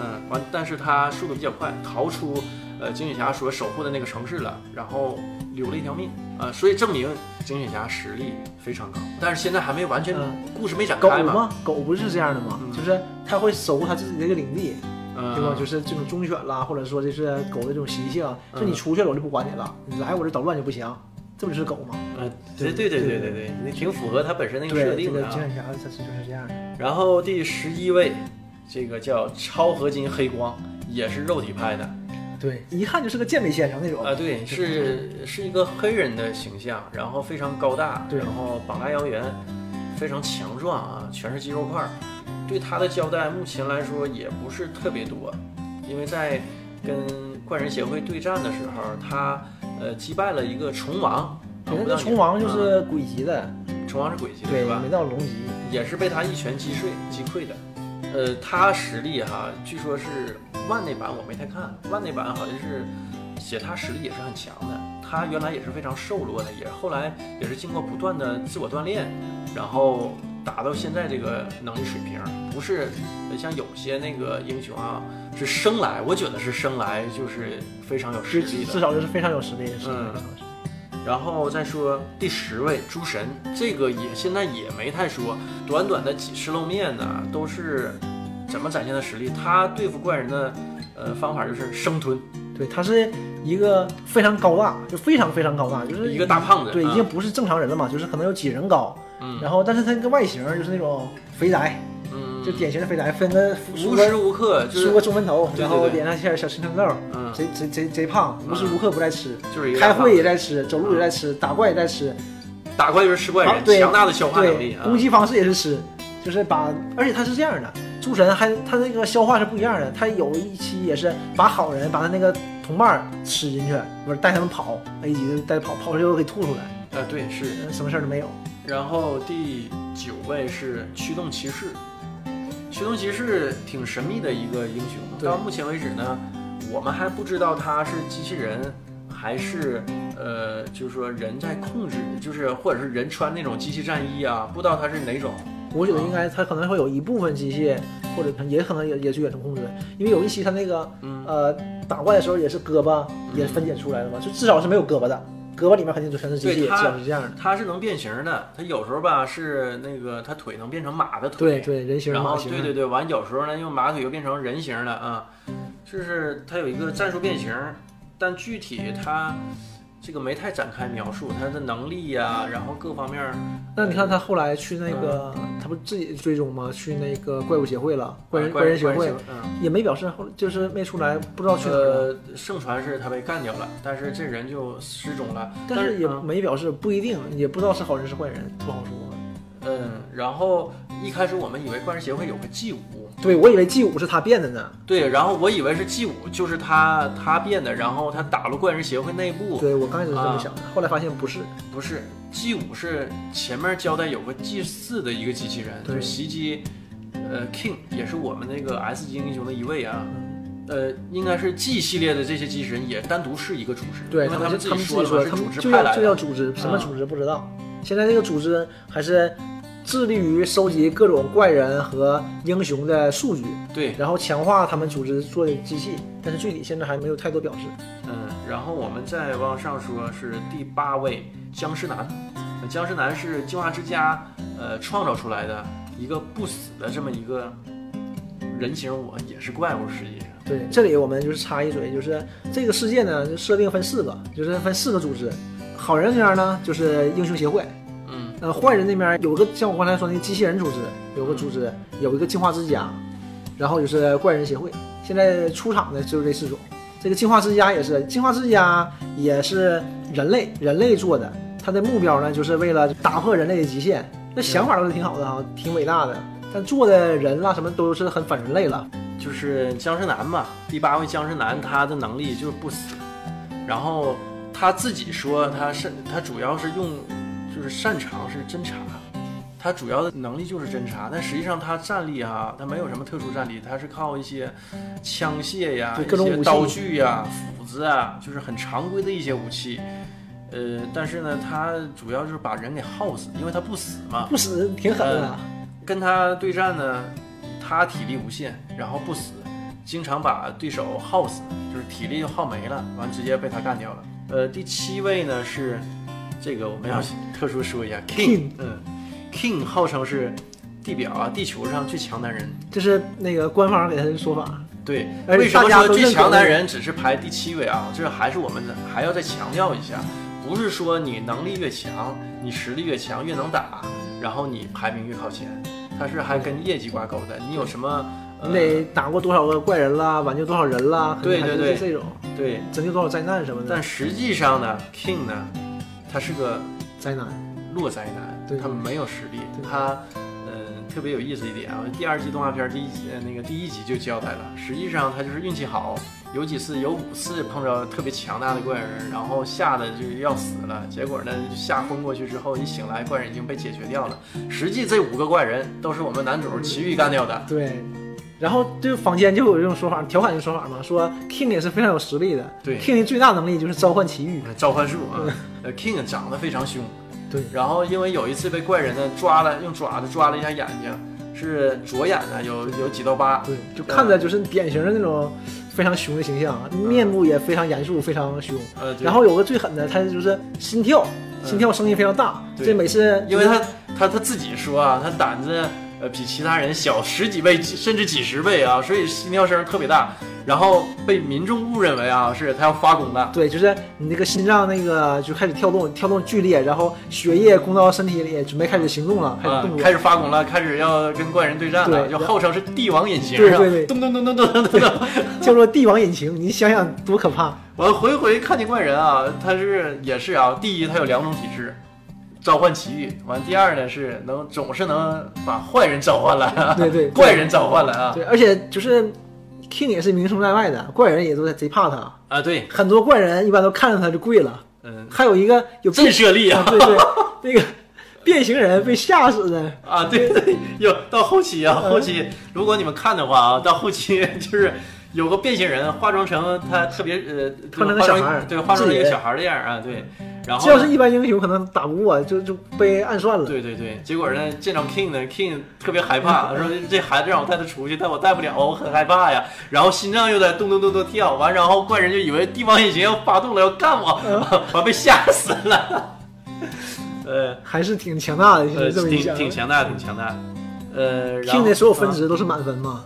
嗯，完，但是他速度比较快，逃出呃警犬侠所守护的那个城市了，然后留了一条命啊、所以证明警犬侠实力非常高。但是现在还没完全，嗯故事没展狗开嘛，吗？狗不是这样的吗？嗯就是它会守护它自己的一个领地，嗯，对吧？就是这种忠犬啦，或者说这是狗的这种习性，嗯就你出去了我就不管你了，你来我这捣乱就不行，这不就是狗吗？嗯，对对对对对对，你挺符合它本身那个对，这设定的啊。个金眼侠它是就是这样的。然后第十一位，这个叫超合金黑光，也是肉体派的对，一看就是个健美先生那种。啊，对，是是一个黑人的形象，然后非常高大，对然后膀大腰圆，非常强壮啊，全是肌肉块儿。对他的交代，目前来说也不是特别多，因为在跟怪人协会对战的时候，他呃击败了一个虫王，虫王就是鬼级的，嗯虫王是鬼级的对吧，？没到龙级。也是被他一拳击碎击溃的。呃，他实力哈，据说是万那版我没太看，万那版好像是写他实力也是很强的。他原来也是非常瘦弱的，也后来也是经过不断的自我锻炼，然后达到现在这个能力水平。不是呃像有些那个英雄啊，是生来，我觉得是生来就是非常有实力的至。少就是非常有实力的，是嗯。然后再说第十位诸神，这个也现在也没太说，短短的几次露面呢，都是怎么展现的实力？他对付怪人的呃方法就是生吞，对，他是一个非常高大，就非常非常高大，就是一个大胖子，对，啊已经不是正常人了嘛，就是可能有几人高，嗯。然后但是他那个外形就是那种肥宅，嗯，就典型的肥宅，分个梳无个时无刻就梳是个中分头，然后对脸上贴点小青春痘，嗯，贼贼贼贼胖，无时无刻不在吃，就是开会也在吃，走路也在吃，打怪也在吃，打怪就是吃怪人，强大的消化能力。攻击方式也是吃，就是把，而且他是这样的，诸神还他那个消化是不一样的，他有一期也是把好人把他那个同伴吃进去，不是带他们跑，A 级的带跑，跑出去又给吐出来，呃，对，是。呃什么事儿都没有。然后第九位是驱动骑士，驱动骑士挺神秘的一个英雄，到目前为止呢，我们还不知道他是机器人还是呃，就是说人在控制，就是或者是人穿那种机器战衣啊，不知道他是哪种。我觉得应该他可能会有一部分机械，或者也可能也也是远程控制，因为有一期他那个嗯呃打怪的时候也是胳膊也分解出来了嘛，就至少是没有胳膊的，胳膊里面肯定就全是机械，至对他少是这样的。它是能变形的，它有时候吧是那个它腿能变成马的腿，对对，人形然后对对对，完有时候呢用马腿又变成人形的啊，就是它有一个战术变形，但具体它这个没太展开描述他的能力呀、然后各方面儿。那你看他后来去那个，他不自己追踪吗？去那个怪物协会了，怪人啊怪怪人协会嗯，也没表示后，就是没出来，不知道去哪儿了。呃，盛传是他被干掉了，但是这人就失踪了。但是也嗯没表示，不一定，也不知道是好人是坏人，不好说。嗯，然后一开始我们以为怪人协会有个 G 五，对我以为 G 五是他变的呢，对，然后我以为是 G 五就是他他变的，然后他打入怪人协会内部，对我刚开始是这么啊想的，后来发现不是。不是 G 五是前面交代有个 G 四的一个机器人，对就是袭击，呃，King 也是我们那个 S 级英雄的一位啊。呃，应该是 G 系列的这些机器人也单独是一个组织，对因为他们自己说他组织派来们就叫。组织，什么啊组织不知道。现在这个组织还是致力于收集各种怪人和英雄的数据，对，然后强化他们组织做的机器，但是具体现在还没有太多表示。嗯，然后我们再往上说，是第八位僵尸男。呃僵尸男是进化之家呃创造出来的一个不死的这么一个人形我，也是怪物，实际上。对，这里我们就是插一嘴，就是这个世界呢，就设定分四个，就是分四个组织。好人这边呢，就是英雄协会，嗯呃，坏人那边有个像我刚才说那个机器人组织，有个组织，有一个进化之家，然后就是怪人协会。现在出场的就是这四种。这个进化之家也是，进化之家也是人类人类做的，它的目标呢就是为了打破人类的极限。那想法倒是挺好的哈，挺伟大的，但做的人啦什么都是很反人类了。就是僵尸男嘛，第八位僵尸男，他的能力就是不死，然后他自己说他是他主要是用就是擅长是侦查，他主要的能力就是侦查，但实际上他战力啊，他没有什么特殊战力，他是靠一些枪械呀、对各种刀具呀、斧子啊，就是很常规的一些武器。呃，但是呢，他主要就是把人给耗死，因为他不死嘛。不死挺狠的，跟他对战呢，他体力无限，然后不死，经常把对手耗死，就是体力就耗没了，完直接被他干掉了。呃，第七位呢是这个我们要特殊说一下 King，嗯，King 号称是地表啊地球上最强男人。这是那个官方给他的说法。对，为什么说最强男人只是排第七位啊？这还是我们的还要再强调一下，不是说你能力越强，你实力越强越能打，然后你排名越靠前，它是还跟业绩挂钩的。你有什么？呃你得打过多少个怪人啦，挽救多少人啦，对对对这种对，拯救多少灾难什么的。但实际上呢，King 呢，他是个灾难，弱灾难，对他没有实力，他。嗯，特别有意思一点啊，第二季动画片第一集呃那个第一集就交代了，实际上他就是运气好，有几次有五次碰着特别强大的怪人，然后吓得就要死了，结果呢吓昏过去之后一醒来，怪人已经被解决掉了。实际这五个怪人都是我们男主奇遇干掉的。对。然后就坊间就有这种说法，调侃的说法嘛，说 King 也是非常有实力的。对，King 的最大能力就是召唤奇遇。召唤术啊，呃，King 长得非常凶，对然后因为有一次被怪人呢抓了，用爪子抓了一下眼睛，是左眼呢有有几道疤，对，就看着就是典型的那种非常凶的形象，面部也非常严肃，非常凶。然后有个最狠的，他就是心跳，心跳声音非常大，对这每次因为他他他自己说啊，他胆子比其他人小十几倍甚至几十倍啊所以心跳声特别大。然后被民众误认为啊是他要发功了。对就是你那个心脏那个就开始跳动跳动剧烈然后血液供到身体里准备开始行动了开始发功了开始要跟怪人对战了就号称是帝王引擎对对对？咚咚咚咚咚咚叫做帝王引擎你想想多可怕。我回回看见怪人啊他是也是啊第一他有两种体质召唤奇遇；完第二呢是能总是能把坏人召唤来，对对对。怪人召唤来啊。对，而且就是 King 也是名声在外的，怪人也都贼怕他，啊对，很多怪人一般都看着他就跪了。嗯，还有一个有震慑力啊，啊对对，那个变形人被吓死的，啊对对，有到后期啊，嗯后期如果你们看的话啊，到后期就是有个变形人化妆成他特别呃，化成个小孩儿对，化妆成一个小孩儿的样啊，对，然后这要是一般英雄可能打不过，就就被暗算了。对对对，结果呢，见到 King 呢，King 特别害怕，说这孩子让我带他出去，但我带不了，我很害怕呀。然后心脏又在咚咚咚咚跳，完，然后怪人就以为帝王隐形要发动了，要干我，完被吓死了。呃 还是挺强大的。挺挺强大，挺强大。呃，然 King 后的所有分值都是满分嘛，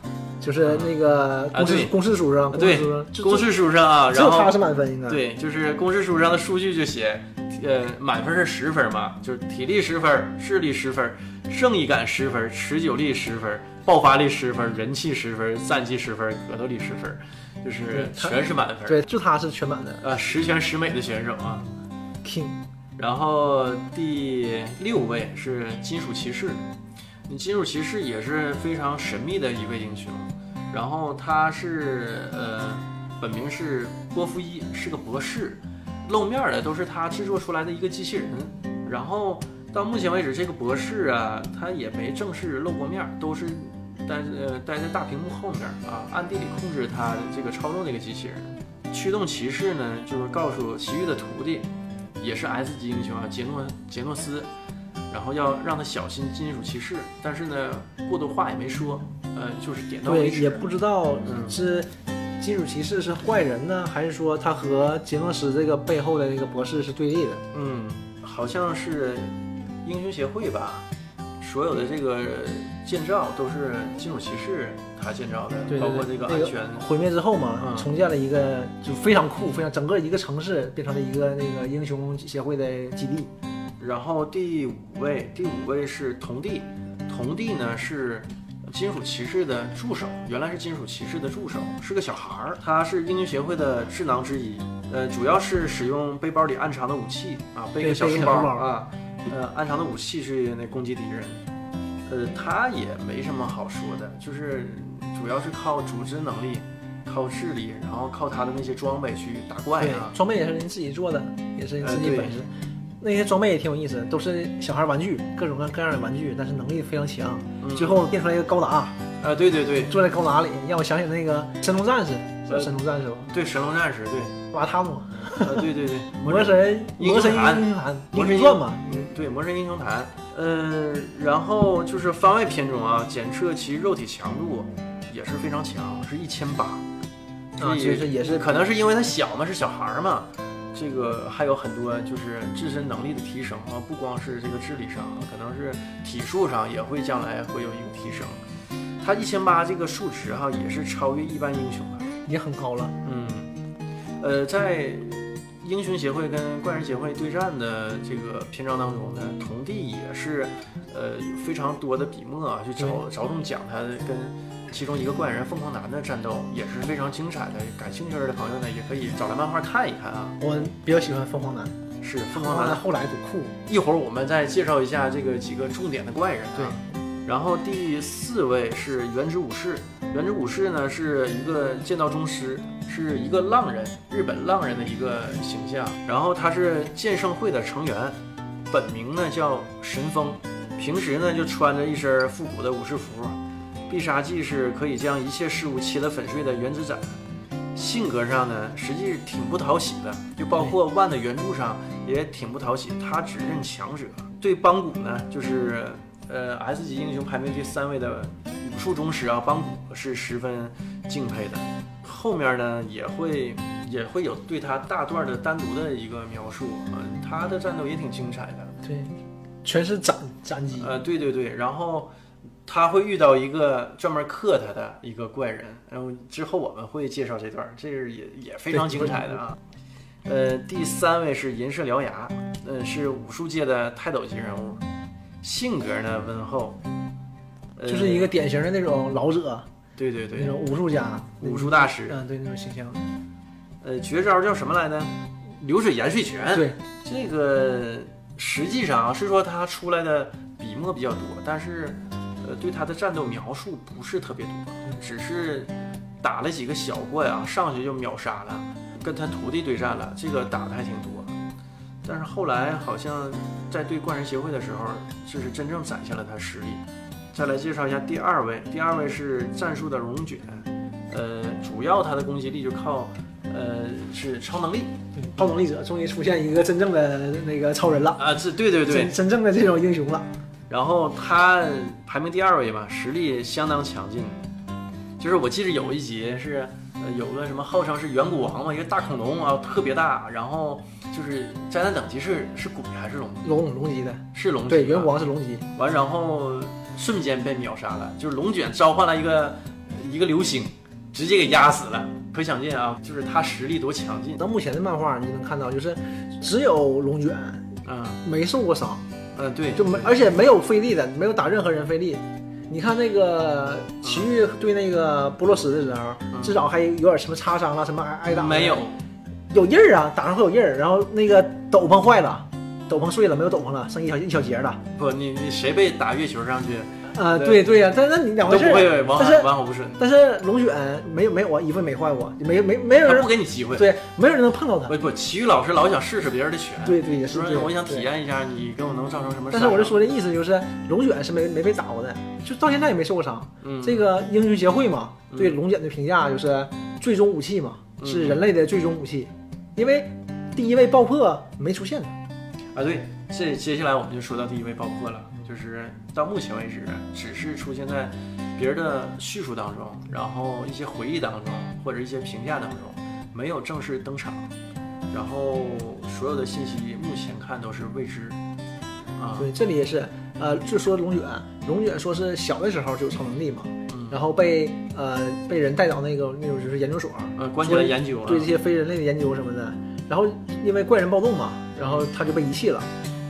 就是那个公式、对公式书上，啊对公式书上就公式书上啊，然后他是满分应该。对，就是公式书上的数据就写，呃，满分是十分嘛，就是体力十分，智力十分，正义感十分，持久力十分，爆发力十分，人气十分，战绩十分，格斗力十分，就是全是满分。对，就他是全满的呃，十全十美的选手啊。King。然后第六位是金属骑士，你金属骑士也是非常神秘的一位英雄，然后他是呃本名是波夫伊，是个博士，露面的都是他制作出来的一个机器人，然后到目前为止这个博士啊，他也没正式露过面，都是待呃待在大屏幕后面啊，暗地里控制他这个操纵那个机器人。驱动骑士呢，就是告诉奇遇的徒弟，也是 S 级英雄啊，杰诺杰诺斯，然后要让他小心金属骑士，但是呢，过多话也没说，呃，就是点到为对，止。也不知道嗯是金属骑士是坏人呢，还是说他和杰诺斯这个背后的那个博士是对立的？嗯，好像是英雄协会吧，所有的这个建造都是金属骑士他建造的，对对对，包括这个安全。毁灭之后嘛，嗯重建了一个就非常酷，非常整个一个城市变成了一个那个英雄协会的基地。然后第五位，第五位是童弟，童弟呢是金属骑士的助手，原来是金属骑士的助手，是个小孩儿，他是英雄协会的智囊之一，呃，主要是使用背包里暗藏的武器啊，背个小书包啊，呃，暗藏的武器是那攻击敌人，呃，他也没什么好说的，就是主要是靠组织能力。靠智力，然后靠他的那些装备去打怪啊，，装备也是您自己做的，也是您自己本事。那些装备也挺有意思，都是小孩玩具，各种各各样的玩具，但是能力非常强。嗯最后变出来一个高达，啊，对对对坐在高达里，让我想起那个神龙战士，神龙战士吧？对，神龙战士，对，瓦塔姆，呃，对对对，魔神魔神英英雄坛，魔神传嘛，嗯，对，《魔神英雄坛》，呃，然后就是番外篇中啊，检测其肉体强度也是非常强，是一千八。啊，其实也是可能是因为他小嘛，是小孩儿嘛，这个还有很多就是自身能力的提升啊，不光是这个智力上，可能是体术上也会将来会有一个提升。他一千八这个数值哈、也是超越一般英雄的。也很高了。嗯，呃，在英雄协会跟怪人协会对战的这个篇章当中呢，童弟也是呃有非常多的笔墨啊，去着着重讲他跟其中一个怪人凤凰男的战斗，也是非常精彩的。感兴趣的朋友呢，也可以找来漫画看一看啊。我比较喜欢凤凰男，是凤凤凰男，后来多酷。一会儿我们再介绍一下这个几个重点的怪人、啊。对。然后第四位是原之武士，原之武士呢是一个剑道宗师，是一个浪人，日本浪人的一个形象。然后他是剑圣会的成员，本名呢叫神风，平时呢就穿着一身复古的武士服，必杀技是可以将一切事物切得粉碎的原子斩。性格上呢，实际挺不讨喜的，就包括万的原著上也挺不讨喜，他只认强者。对邦古呢，就是呃 S 级英雄排名第三位的武术宗师啊，邦古是十分敬佩的。后面呢也会也会有对他大段的单独的一个描述，嗯、他的战斗也挺精彩的。对，全是斩斩击。呃，对对对，然后他会遇到一个专门克他的一个怪人，然后之后我们会介绍这段，这是也也非常精彩的啊。呃，第三位是银色獠牙，呃，是武术界的泰斗级人物，性格呢温厚，呃就是一个典型的那种老者，对对对，那种武术家、武术大师，嗯，对那种形象。呃，绝招叫什么来着？流水盐水拳。对，这个实际上啊，是说他出来的笔墨比较多，但是呃，对他的战斗描述不是特别多，只是打了几个小怪啊，上去就秒杀了，跟他徒弟对战了，这个打的还挺多。但是后来好像在对怪人协会的时候，就是真正展现了他实力。再来介绍一下第二位，第二位是战术的龙卷，呃，主要他的攻击力就靠呃是超能力超能力者终于出现一个真正的那个超人了，啊，这对对对真，真正的这种英雄了。然后他排名第二位吧，实力相当强劲。就是我记得有一集是，呃，有个什么号称是远古王嘛，一个大恐龙啊，特别大，然后就是灾难等级是是鬼还是龙？龙龙级的，是龙级。对，元王是龙级，完，然后瞬间被秒杀了，就是龙卷召唤了一个一个流星，直接给压死了。可想见啊，就是他实力多强劲。到目前的漫画你能看到，就是只有龙卷嗯没受过伤，嗯，对，就没而且没有费力的，没有打任何人费力。你看那个奇遇对那个波洛斯的时候，嗯至少还有点什么擦伤啊，什么挨挨打没有，有印儿啊，打上会有印儿。然后那个斗篷坏了，斗篷碎了，没有斗篷了，剩一小一小节了。不，你你谁被打月球上去啊、对对对呀、但是那你两回事儿。会完但是完好不顺，但是龙卷没有没有啊，衣服没坏过，没没没有他人不给你机会。对，没有人能碰到他。不不，奇遇老师老想试试别人的拳，对对也是我想体验一下你跟我能造成什么。但是我就，说的意思就是，龙卷是没没被打过的，就到现在也没受过伤。嗯，这个英雄协会嘛，嗯对龙卷的评价就是最终武器嘛，嗯是人类的最终武器，因为第一位爆破没出现呢。啊对，这接下来我们就说到第一位爆破了，就是到目前为止只是出现在别人的叙述当中，然后一些回忆当中或者一些评价当中，没有正式登场，然后所有的信息目前看都是未知。啊，对，这里也是，呃，就说龙卷，龙卷说是小的时候就有超能力嘛，嗯，然后被呃被人带到那个那种就是研究所，呃，关起来研究了，对这些非人类的研究什么的，然后因为怪人暴动嘛，然后他就被遗弃了，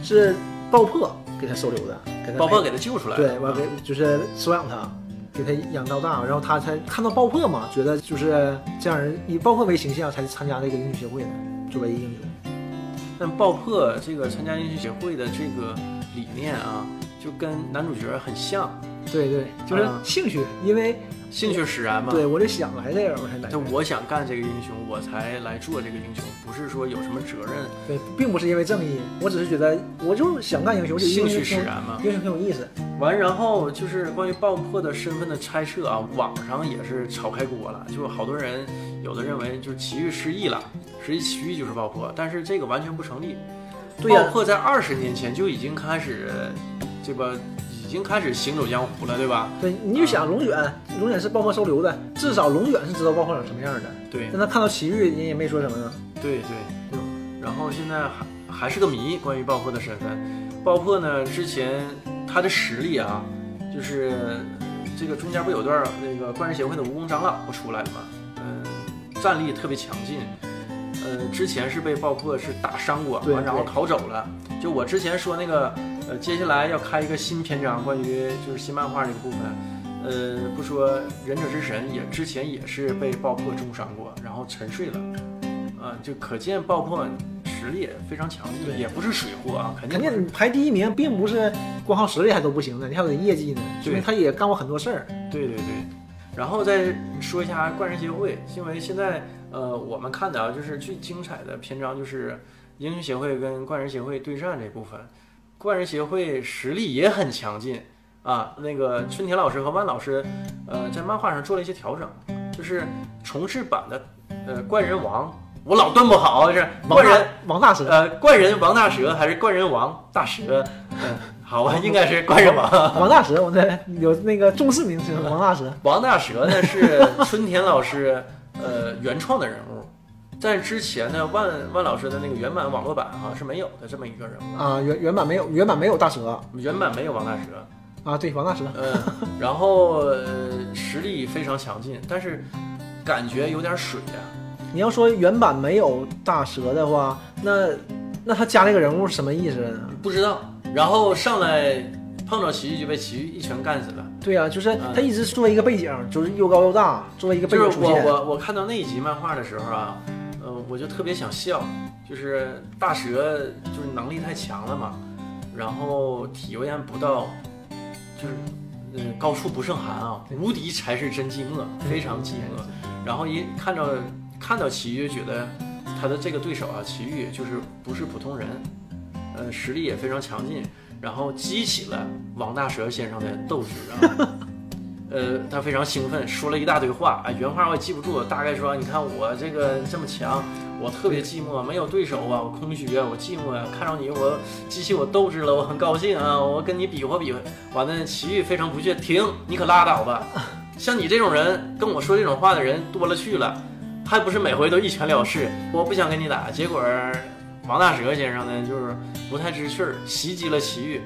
是爆破给他收留的，给他爆破给他救出来了，对，完给就是收养他，给他养到大，然后他才看到爆破嘛，觉得就是这样人以爆破为形象才参加这个英雄协会的，作为英雄。但爆破这个参加英雄协会的这个理念啊，就跟男主角很像，对对，就是啊。兴趣，因为兴趣使然嘛。对我就想来这个，我才来这就。我想干这个英雄，我才来做这个英雄，不是说有什么责任，对，并不是因为正义，我只是觉得我就想干英雄，就兴趣使然嘛。英雄很有意思。完，然后就是关于爆破的身份的猜测啊，网上也是炒开锅了，就好多人有的认为就是奇遇失忆了，实际奇遇就是爆破，但是这个完全不成立。对呀爆破在二十年前就已经开始，这个已经开始行走江湖了，对吧？对，你就想龙卷，龙卷是爆破收留的，至少龙卷是知道爆破长什么样的。对但他看到奇遇，人也没说什么呢。对对，然后现在还还是个谜，关于爆破的身份。爆破呢，之前他的实力啊，就是这个中间不有段那个怪人协会的蜈蚣长老不出来了吗？嗯、战力特别强劲。呃，之前是被爆破是打伤过，完然后逃走了。就我之前说那个，呃，接下来要开一个新篇章，关于就是新漫画这个部分。呃，不说忍者之神也之前也是被爆破重伤过，然后沉睡了。啊，就可见爆破实力也非常强也不是水货啊，肯定肯定排第一名，并不是光靠实力还都不行的，你还有点业绩呢，对因为他也干过很多事儿。对对对，然后再说一下怪人协会，因为现在呃我们看的啊，就是最精彩的篇章就是英雄协会跟怪人协会对战这部分，怪人协会实力也很强劲啊。那个春田老师和万老师，呃，在漫画上做了一些调整，就是重制版的呃怪人王，我老断不好，是怪人王大蛇，呃怪人王大蛇还是怪人王大蛇？嗯，好吧，应该是怪人王。王大蛇，我在有那个中式名称，王大蛇。王大蛇呢是春田老师呃原创的人物，在之前呢万万老师的那个原版网络版好像是没有的这么一个人物，啊，原原版没有，原版没有大蛇原版没有王大蛇。啊，对，王大蛇，嗯，然后呃实力非常强劲，但是感觉有点水呀。你要说原版没有大蛇的话，那那他加这个人物是什么意思呢？不知道，然后上来碰着奇遇就被奇遇一拳干死了。对啊，就是他一直作为一个背景，就是又高又大，作为一个背就是我景出现。我我看到那一集漫画的时候啊，呃，我就特别想笑，就是大蛇就是能力太强了嘛，然后体验不到，就是呃高处不胜寒啊，无敌才是真寂寞，非常寂寞。然后一看到看到奇遇，觉得他的这个对手啊，奇遇就是不是普通人，呃，实力也非常强劲，然后激起了王大蛇先生的斗志啊。呃，他非常兴奋，说了一大堆话，啊，原话我也记不住，大概说，你看我这个这么强，我特别寂寞，没有对手啊，我空虚啊，我寂寞啊，看到你我激起我斗志了，我很高兴啊，我跟你比划比划。完了，奇遇非常不屑，停，你可拉倒吧，像你这种人跟我说这种话的人多了去了，还不是每回都一拳了事，我不想跟你打。结果王大蛇先生呢，就是不太知趣儿，袭击了奇遇，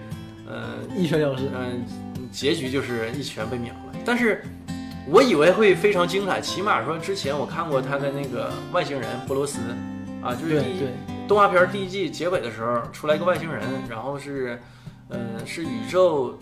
呃，一拳了事。嗯，结局就是一拳被秒了。但是我以为会非常精彩，起码说之前我看过他跟那个外星人波罗斯，啊，就是动画片第一季结尾的时候出来一个外星人，然后是，呃，是宇宙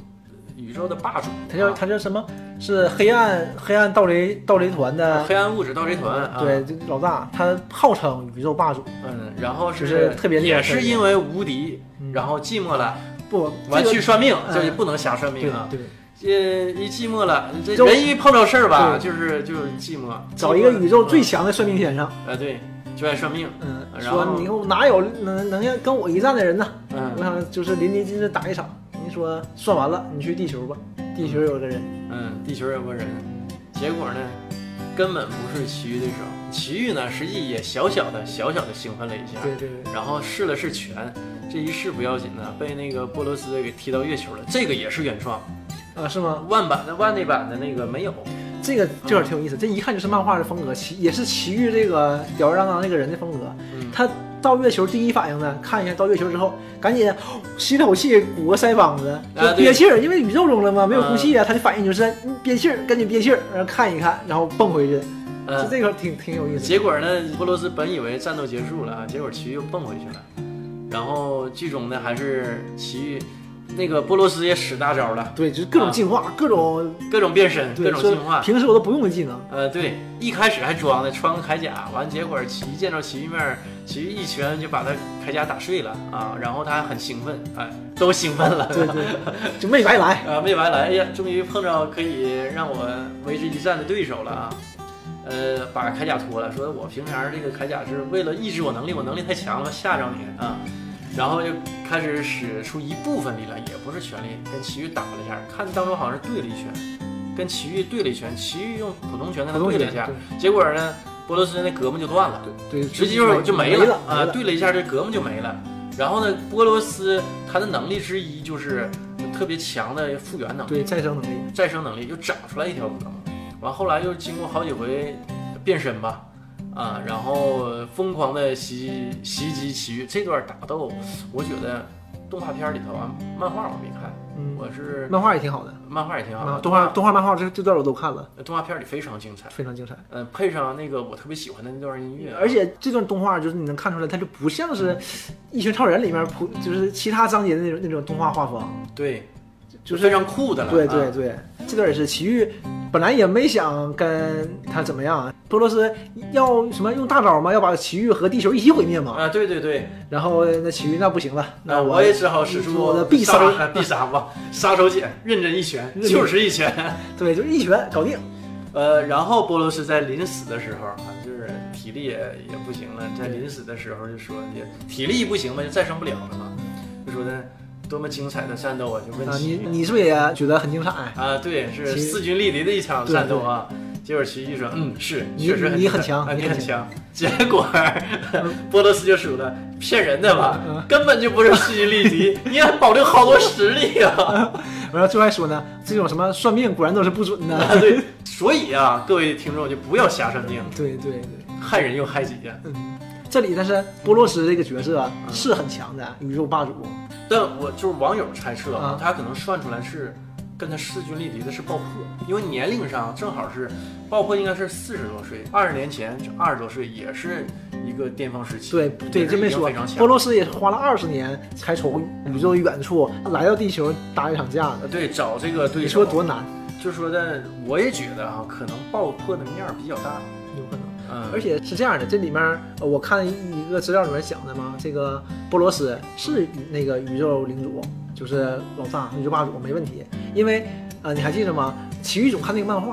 宇宙的霸主，他叫啊他叫什么？是黑暗黑暗盗雷盗雷团的，黑暗物质盗贼团，啊、对，这个老大，他号称宇宙霸主。嗯，然后就是特别也是因为无敌，嗯然后寂寞了，不，完这个去算命，嗯这就不能瞎算命啊。对，这一寂寞了，这人一碰到事儿吧，就是就是寂寞，找一个宇宙最强的算命先生，呃，对，就爱算命，嗯，然后说你后哪有能能跟我一战的人呢？嗯我嗯想就是淋漓尽致打一场。你说算完了，你去地球吧，地球有个人，嗯，地球有个人，结果呢，根本不是奇遇对手，奇遇呢，实际也小小的小小的兴奋了一下，对对对，然后试了试拳，这一试不要紧呢，被那个波罗斯给踢到月球了，这个也是原创，啊是吗？万版的万那版的那个没有，这个这会儿挺有意思，这一看就是漫画的风格，奇也是奇遇这个吊儿郎当那个人的风格。嗯，他到月球第一反应呢，看一下到月球之后，赶紧吸了口气，鼓个腮帮子，憋气儿，因为宇宙中了嘛，没有呼吸啊，他的反应就是嗯憋气儿，赶紧憋气儿，然后看一看，然后蹦回去，嗯就，这个挺挺有意思。结果呢，波罗斯本以为战斗结束了啊，结果奇遇又蹦回去了。然后剧中呢，还是奇遇，那个波罗斯也使大招了，对，就是各种进化，各种各种变身，对各种进化。平时我都不用的技能。呃，对，一开始还装的，穿个铠甲，完结果奇遇见着奇遇面儿，奇遇一拳就把他铠甲打碎了啊，然后他还很兴奋，哎，都兴奋了，对对，就没白来。啊，没白来，哎呀，终于碰着可以让我为之一战的对手了啊！呃，把铠甲脱了，说我平常这个铠甲是为了抑制我能力，我能力太强了，吓着你啊！然后就开始使出一部分力量，也不是全力，跟奇遇打了一下，看当中好像是对了一拳，跟奇遇对了一拳，奇遇用普通拳跟他对了一下，结果呢，波罗斯那胳膊就断了。对，直接就就没了了啊，对了一下这胳膊就没了。然后呢，波罗斯他的能力之一就是特别强的复原能力、对再生能力。再生能力，就长出来一条胳膊。完后来又经过好几回变身吧，啊，然后疯狂的袭袭击奇遇。这段打斗，我觉得动画片里头啊，漫画我没看，嗯，我是漫画也挺好的，漫画也挺好的，啊动画动画漫画这这段我都看了，动画片里非常精彩。非常精彩。嗯，配上那个我特别喜欢的那段音乐，而且这段动画就是你能看出来，它就不像是《一拳超人》里面普，就是其他章节的那种那种动画画风，对，就是非常酷的了。对啊对对，这段也是奇遇本来也没想跟他怎么样，波罗斯要什么用大招嘛，要把奇遇和地球一起毁灭嘛。啊，对对对，然后那奇遇那不行了，那那我也只好使出我的必杀必杀吧，杀手锏，认真一拳，就是一拳。对，就是一拳搞定。呃，然后波罗斯在临死的时候啊，就是体力也也不行了，在临死的时候就说也体力不行嘛，就再生不了了嘛，就说的多么精彩的战斗啊，就问你你是不是也觉得很精彩？啊，对，是势均力敌的一场战斗啊。结果奇遇说：“嗯，是，确实你很强啊，你很强。”结果 波罗斯就输了：“骗人的吧嗯，根本就不是势均力敌，你还保留好多实力啊！” 然后最后还说呢，这种什么算命果然都是不准的。啊，对，所以啊，各位听众就不要瞎算命，对对对，害人又害己呀、嗯，这里但是波罗斯这个角色是很强的宇宙霸主，但我就是网友猜测啊他可能算出来是跟他势均力敌的是爆破，因为年龄上正好是爆破应该是四十多岁，二十年前二十多岁也是一个巅峰时期。对对，这没说已经非常，强波罗斯也是花了二十年才从宇宙远处来到地球打一场架的。呃对，找这个对你说多难？就说的，我也觉得啊，可能爆破的面儿比较大。有可能。嗯，而且是这样的，这里面呃我看一个资料里面讲的嘛，这个波罗斯是那个宇宙领主，就是老大宇宙霸主，没问题。因为呃，你还记得吗？奇遇总看那个漫画，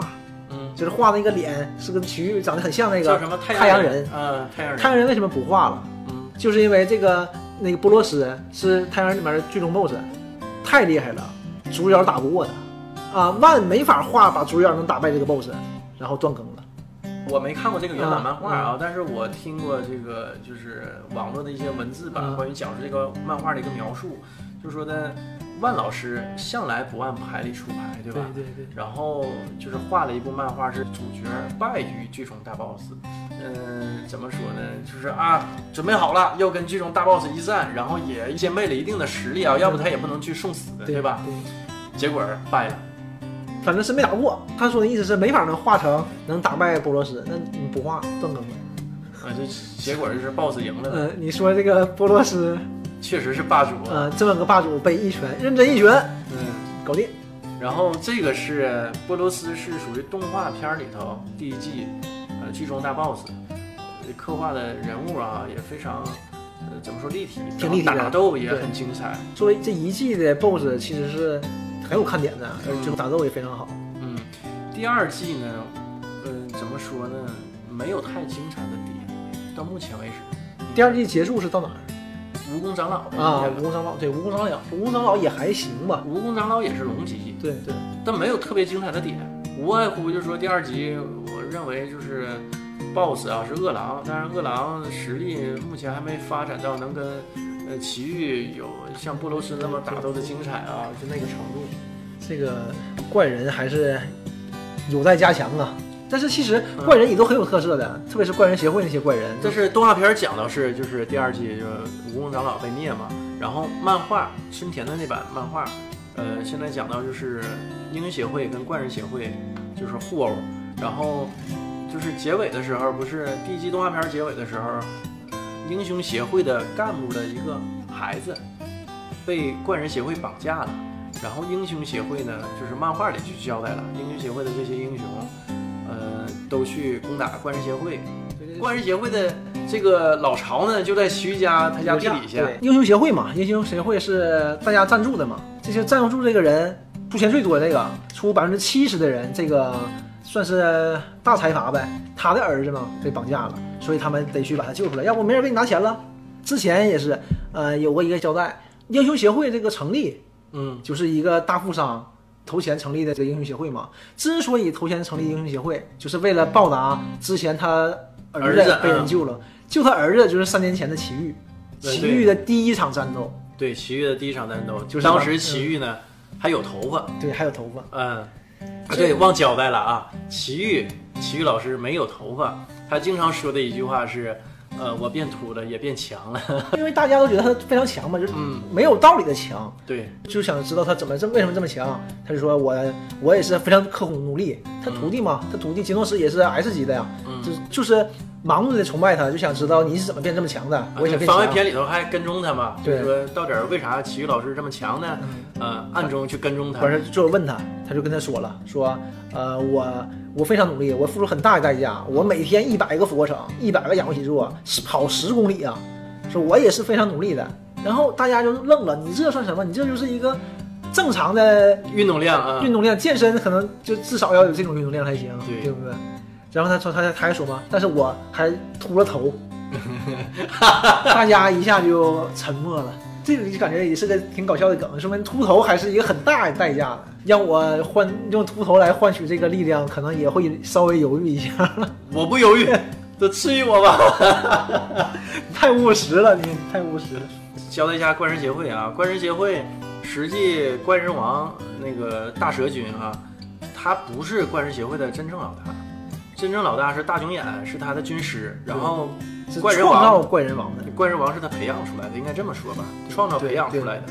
嗯，就是画那个脸是跟奇遇长得很像那个叫什么太太阳人。嗯，太阳人。太阳人为什么不画了？嗯，就是因为这个那个波罗斯是太阳人里面的最终 BOSS，太厉害了，主角打不过他啊，万没法画把主角能打败这个 BOSS，然后断更了。我没看过这个原版漫画啊，嗯但是我听过这个就是网络的一些文字版，嗯关于讲述这个漫画的一个描述，就说的万老师向来不按牌理出牌，对吧？对对。然后就是画了一部漫画，是主角败于剧中大 boss。嗯、怎么说呢？就是啊，准备好了要跟剧中大 boss 一战，然后也兼备了一定的实力啊，要不他也不能去送死，对吧？对，结果败了。反正是没打过。他说的意思是没法能化成能打败波罗斯，那你不化断更了。啊，这结果就是 boss 赢了，呃，你说这个波罗斯，确实是霸主啊。呃，这么个霸主被一拳认真一拳嗯，搞定。然后这个是波罗斯是属于动画片里头第一季，呃，剧中大 boss，呃刻画的人物啊也非常，呃，怎么说立体，挺立体的打斗也很精彩。作为这一季的 BOSS，其实是很有看点的，嗯而最后打斗也非常好。嗯，第二季呢，嗯、怎么说呢，没有太精彩的点，到目前为止，第二季结束是到哪儿蜈蚣长老的啊？蜈蚣长老，对，蜈蚣长老，蜈蚣长老也还行吧。蜈蚣长老也是龙级，对对，但没有特别精彩的点，无外乎就是说第二集，我认为就是 BOSS 啊是饿狼，但是饿狼实力目前还没发展到能跟呃奇遇有像布鲁斯那么打斗的精彩啊，就那个程度。这个怪人还是有待加强啊。但是其实怪人也都很有特色的，特别是怪人协会那些怪人。这是动画片讲的是，就是第二季就是蜈蚣长老被灭嘛，然后漫画春田的那版漫画，呃，现在讲到就是英雄协会跟怪人协会就是互殴，然后就是结尾的时候，不是第一季动画片结尾的时候，英雄协会的干部的一个孩子被怪人协会绑架了，然后英雄协会呢，就是漫画里就交代了，英雄协会的这些英雄，呃，都去攻打怪人协会。怪人协会的这个老巢呢，就在徐家他家地底下。英雄协会嘛，英雄协会是大家赞助的嘛。这些赞助这个人出钱最多这个，出百分之七十的人，这个算是大财阀呗。他的儿子嘛被绑架了，所以他们得去把他救出来，要不没人给你拿钱了。之前也是，呃，有过一个交代，英雄协会这个成立嗯。就是一个大富商投钱成立的这个英雄协会嘛。之所以投钱成立英雄协会，就是为了报答之前他儿儿子子被人嗯救了，救他儿子就是三年前的奇遇，对奇遇的第一场战斗，对，奇遇的第一场战斗，就是当时把奇遇呢、还有头发，对，还有头发，嗯，啊对，忘交代了啊，奇遇奇遇老师没有头发，他经常说的一句话是，呃，我变秃了，也变强了，因为大家都觉得他非常强嘛，就是嗯，没有道理的强，对，就想知道他怎么这为什么这么强。他就说我我也是非常刻苦努力，他徒弟嘛，他徒弟杰诺斯也是 S 级的呀，嗯。就就是盲目的崇拜他，就想知道你是怎么变这么强的，我也想变番外强。篇里头还跟踪他嘛，就是说到底儿为啥奇遇老师这么强呢？呃，暗中去跟踪他。不，是，就问他，他就跟他说了，说，呃，我我非常努力，我付出很大的代价，我每天一百个俯卧撑，一百个仰卧起坐，跑十公里啊，说我也是非常努力的。然后大家就愣了，你这算什么？你这就是一个正常的运动量啊，运动量，健身可能就至少要有这种运动量才行，对对不对？然后他说他他还说嘛，但是我还秃了头，大家一下就沉默了。这个就感觉也是个挺搞笑的梗，说明秃头还是一个很大的代价的。让我换用秃头来换取这个力量，可能也会稍微犹豫一下了。我不犹豫，都赐予我吧。太务实了，你太务实了。交代一下怪人协会啊，怪人协会实际怪人王那个大蛇君啊，他不是怪人协会的真正老大，真正老大是大熊眼，是他的军师，然后是怪人创造王，怪人王的。怪人王是他培养出来的，应该这么说吧，创造培养出来的。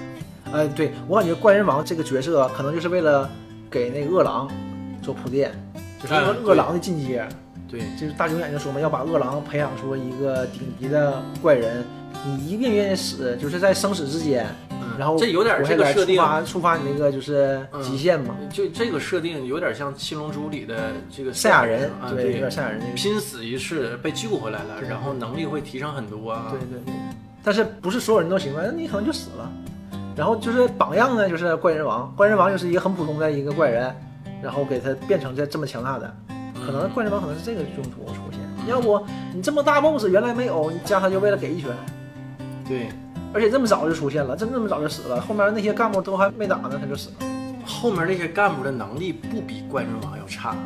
呃，对我感觉怪人王这个角色可能就是为了给那个饿狼做铺垫，就是哎饿狼的进阶。对，就是大熊眼睛说嘛，要把饿狼培养出一个顶级的怪人，你一定愿意死，就是在生死之间，嗯然后这有点这个设定触，发触发你那个就是极限嘛。就这个设定有点像《七龙珠》里的这个赛亚人，啊，对，有点赛亚人那个。拼死一世被救回来了，然后能力会提升很多啊。对对对，但是不是所有人都行啊？那你可能就死了。然后就是榜样呢，就是怪人王，怪人王就是一个很普通的一个怪人，然后给他变成这这么强大的，可能怪人王可能是这个用途出现。要不你这么大 boss 原来没有，你加他就为了给一拳，对，而且这么早就出现了，真这么早就死了，后面那些干部都还没打呢，他就死了，后面那些干部的能力不比怪人王要差。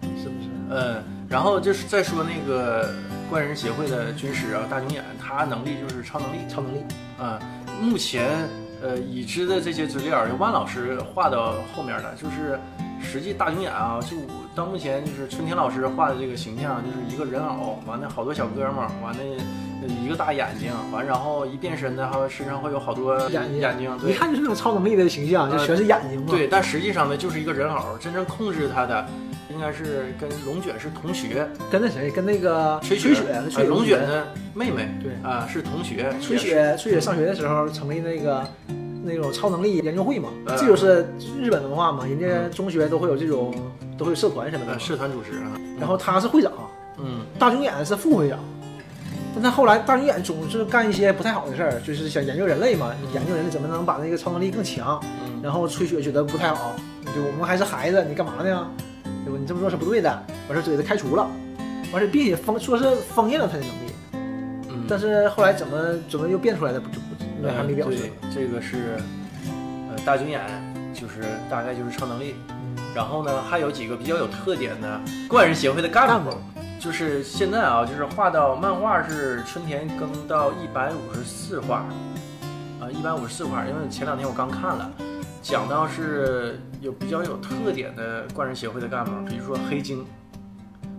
是不是？嗯，然后就是再说那个怪人协会的军师啊，大熊眼，他能力就是超能力。超能力，嗯、目前呃已知的这些资料，万老师画到后面的，就是实际大熊眼啊，就到目前就是春天老师画的这个形象，就是一个人偶，完了好多小哥们儿，完了呃一个大眼睛，完然后一变身呢，还有身上会有好多眼睛眼睛，一。看就是那种超能力的形象，就呃全是眼睛嘛。对，但实际上呢，就是一个人偶，真正控制他的应该是跟龙卷是同学，跟那谁，跟那个吹吹雪，呃吹雪龙卷的妹妹，对啊、是同学，吹雪，吹雪上学的时候成立那个那种超能力研究会嘛，呃这就是日本文化嘛，人家中学都会有这种，都会有社团什么的社团主持啊，然后他是会长，嗯大熊眼是副会长。但他后来大熊眼总是干一些不太好的事儿，就是想研究人类嘛，研究人类怎么能把那个超能力更强。嗯然后吹雪觉得不太好，就我们还是孩子，你干嘛呢？对吧？你这么做是不对的，完事儿就给他开除了，完事儿并且封说是封印了他的能力，嗯，但是后来怎么怎么又变出来的不就对，这个是呃大军眼，就是大概就是超能力。然后呢，还有几个比较有特点的怪人协会的干部，就是现在啊，就是画到漫画是春田更到一百五十四话，啊，一百五十四话，因为前两天我刚看了，讲到是有比较有特点的怪人协会的干部，比如说黑鲸，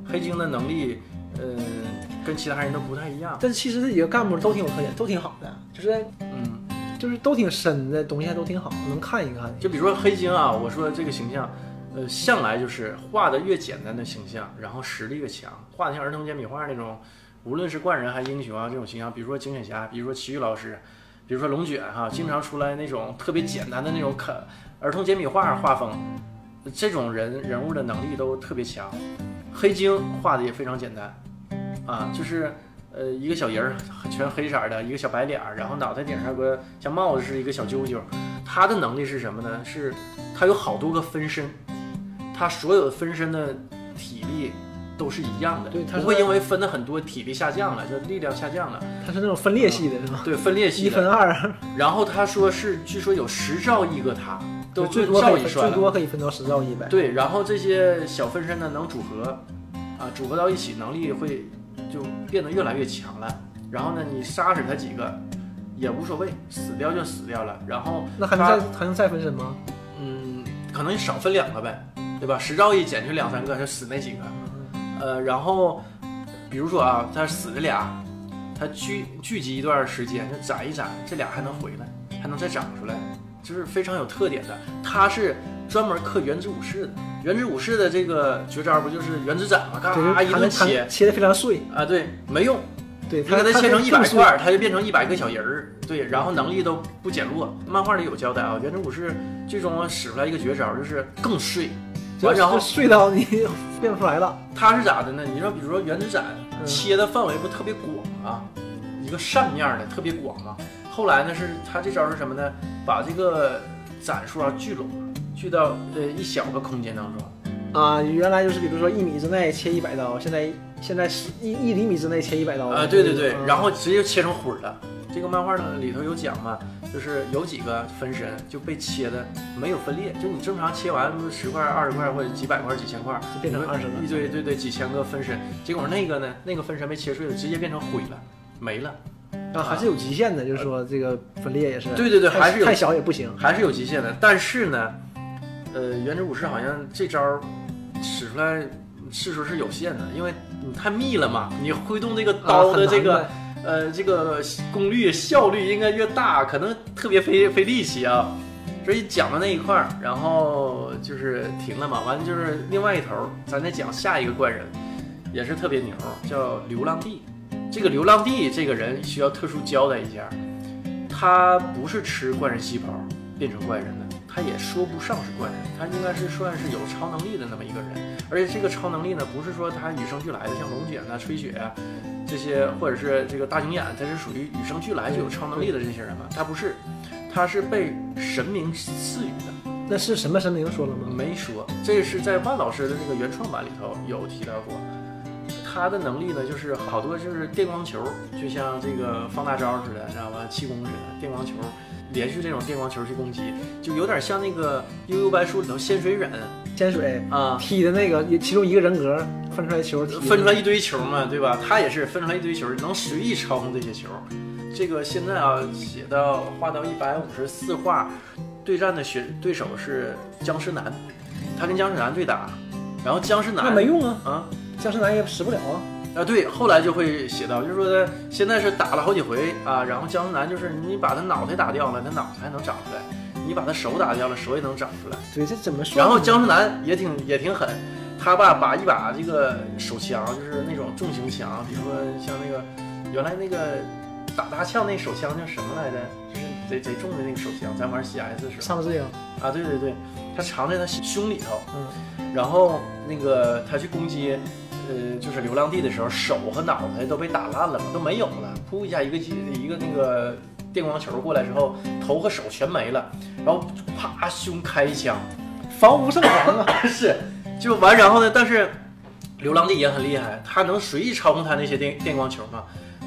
黑鲸的能力，嗯、跟其他人都不太一样，但其实这几个干部都挺有特点，都挺好的，就是嗯。就是都挺深的东西，还都挺好，能看一看。就比如说黑鲸啊，我说这个形象，呃，向来就是画的越简单的形象，然后实力越强，画的像儿童简笔画那种，无论是怪人还是英雄啊这种形象，比如说警犬侠，比如说奇遇老师，比如说龙卷哈、经常出来那种特别简单的那种可儿童简笔画画风，这种人人物的能力都特别强。黑鲸画的也非常简单，啊，就是。呃，一个小人儿，全黑色的，一个小白脸儿，然后脑袋顶上有个像帽子是一个小揪揪，他的能力是什么呢？是他有好多个分身，他所有的分身的体力都是一样的，对他不会因为分的很多体力下降了，就力量下降了。他是那种分裂系的，是吗？对，分裂系一分。二，然后他说是，据说有十兆亿个他，都最多可以分最。多可以分到十兆亿呗。对，然后这些小分身呢能组合，啊，组合到一起，能力会就变得越来越强了。然后呢，你杀死他几个也无所谓，死掉就死掉了。然后那还能再还能再分身吗？嗯，可能少分两个呗，对吧？十兆一减去两三个，就死那几个。呃，然后比如说啊，他死的俩，他聚聚集一段时间，就攒一攒，这俩还能回来，还能再长出来，就是非常有特点的。他是专门克原子武士的，原子武士的这个绝招不就是原子斩吗？嘎对，嘎一顿切切的非常碎，啊，对，没用。对，你给它它切成一百块儿，它就变成一百个小人儿，对，然后能力都不减弱。漫画里有交代啊，原子武士最终使出来一个绝招，就是更碎。完然后碎到你 变不出来了。它是咋的呢？你说，比如说原子斩嗯切的范围不特别广啊，一个扇面儿的特别广啊。后来呢，是他这招是什么呢？把这个斩数啊聚拢，聚到呃一小个空间当中。啊，原来就是比如说一米之内切一百刀，现在现在是一一厘米之内切一百刀啊，对对对，嗯然后直接切成灰儿了。这个漫画呢里头有讲嘛，就是有几个分身就被切的没有分裂，就你正常切完十块、二十块或者几百块、几千块，就变成你会20个一对对对，几千个分身，结果那个呢，那个分身被切碎了，直接变成灰了，没了。啊还是有极限的，就是说这个分裂也是，对对对，还是有太小也不行。还是有极限的。但是呢，呃，原子武士好像这招儿使出来次数是有限的，因为你太密了嘛，你挥动这个刀的这个。啊呃，这个功率效率应该越大，可能特别费费力气啊。所以讲到那一块儿，然后就是停了嘛。完了就是另外一头，咱再讲下一个怪人，也是特别牛，叫流浪地。这个流浪地这个人需要特殊交代一下，他不是吃怪人细胞变成怪人的，他也说不上是怪人，他应该是算是有超能力的那么一个人。而且这个超能力呢，不是说他与生俱来的，像龙卷啊、吹雪啊这些，或者是这个大鹰眼，他是属于与生俱来就有超能力的这些人嘛？他不是，他是被神明赐予的。那是什么神明说了吗？没说，这是在万老师的那个原创版里头有提到过。他的能力呢，就是好多就是电光球，就像这个放大招似的，知道吧？气功似的，电光球，连续这种电光球去攻击，就有点像那个《悠悠白书》里头仙水忍仙水啊，踢的那个，其中一个人格分出来球，分出来一堆球嘛，对吧？他也是分出来一堆球，能随意操控这些球。这个现在啊，写到画到一百五十四画，对战的选对手是僵尸男，他跟僵尸男对打，然后僵尸男那没用啊啊。僵尸男也死不了啊！啊，对，后来就会写到，就是说他现在是打了好几回啊，然后僵尸男就是你把他脑袋打掉了，他脑子还能长出来；你把他手打掉了，手也能长出来。对，这怎么说？然后僵尸男也挺也挺狠，他吧把一把这个手枪，就是那种重型枪，比如说像那个原来那个打大枪那手枪叫什么来着？就是贼贼重的那个手枪，咱玩 CS 的时候。上字呀？啊，对对对，他藏在他胸里头。嗯。然后那个他去攻击。呃，就是流浪地的时候，手和脑袋都被打烂了嘛，都没有了。噗一下，一个一个那个电光球过来之后，头和手全没了。然后啪，胸开一枪，防无胜防啊！是，就完。然后呢，但是流浪地也很厉害，他能随意操控他那些电电光球嘛。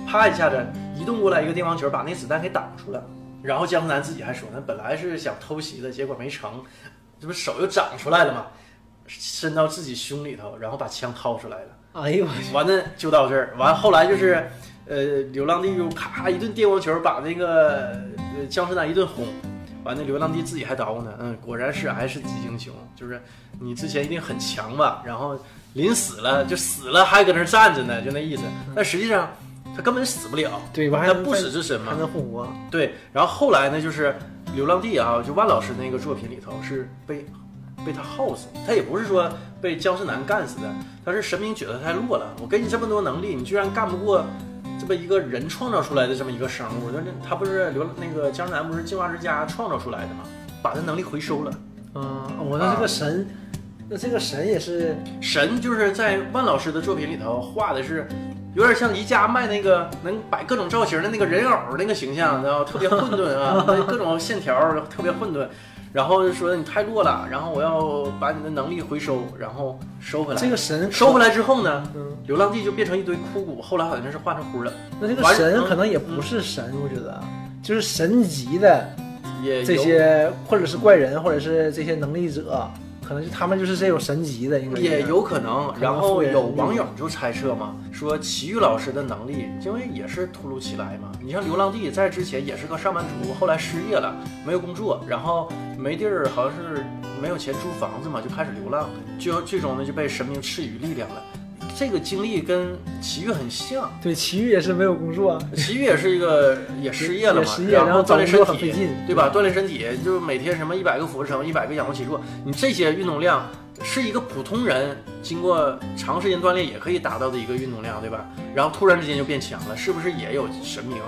啪一下子移动过来一个电光球，把那子弹给挡住了。然后江南自己还说呢，本来是想偷袭的，结果没成，这不手又长出来了吗？伸到自己胸里头，然后把枪掏出来了。哎呦，完了就到这儿。完后来就是，呃，流浪地就咔一顿电光球把那个僵尸男一顿轰。完了，流浪地自己还捣鼓呢。嗯，果然是 S 级英雄，就是你之前一定很强吧？然后临死了就死了，还搁那站着呢，就那意思。但实际上他根本死不了，对，他不死之身嘛，还能复活。对，然后后来呢，就是流浪地啊，就万老师那个作品里头是被。被他耗死，他也不是说被僵尸男干死的，他是神明觉得太弱了。我给你这么多能力，你居然干不过这么一个人创造出来的这么一个生物。那他不是流那个僵尸男不是进化之家创造出来的吗？把他能力回收了。嗯，我那这个神，那这个神也是神，就是在万老师的作品里头画的是有点像宜家卖那个能摆各种造型的那个人偶那个形象，然后特别混沌啊，各种线条特别混沌。然后就说你太弱了，然后我要把你的能力回收，然后收回来。这个神收回来之后呢，流浪地就变成一堆枯骨，后来好像是化成灰了。那这个神可能也不是神，我觉得就是神级的，也这些或者是怪人，或者是这些能力者。可能就他们就是这种神级的，应该也有可能。然后有网友就猜测嘛，说齐豫老师的能力，因为也是突如其来嘛。你像流浪地在之前也是个上班族，后来失业了，没有工作，然后没地儿，好像是没有钱租房子嘛，就开始流浪，就最终呢就被神明赐予力量了。这个经历跟齐豫很像，对，齐豫也是没有工作，齐豫也是一个也失业了嘛，然后锻炼身体，对吧？锻炼身体就是每天什么一百个俯卧撑，一百个仰卧起坐，你这些运动量是一个普通人经过长时间锻炼也可以达到的一个运动量，对吧？然后突然之间就变强了，是不是也有神明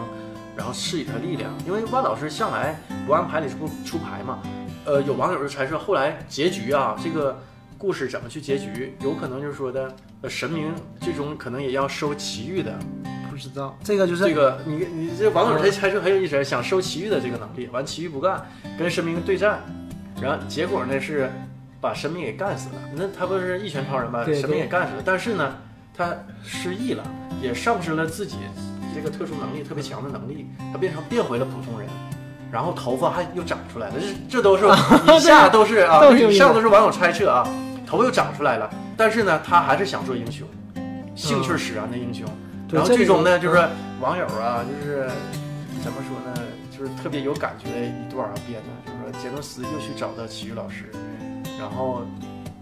然后赐予他力量？因为万老师向来不按牌理出出牌嘛，呃，有网友就猜测后来结局啊，这个。故事怎么去结局？有可能就是说的，呃，神明最终可能也要收奇遇的，不知道这个就是这个你你这网友他猜测很有意思，想收奇遇的这个能力，完奇遇不干，跟神明对战，然后结果呢是把神明给干死了。那他不是一拳超人把神明也干死了，但是呢他失忆了，也丧失了自己这个特殊能力特别强的能力，他变成变回了普通人。然后头发还又长出来了，这这都是以下都是啊，以上都是 网友猜测啊。头又长出来了，但是呢，他还是想做英雄，兴趣使然的英雄。然后最终呢，就是网友啊，就是怎么说呢，就是特别有感觉的一段啊编的，就是说杰诺斯又去找到奇遇老师，然后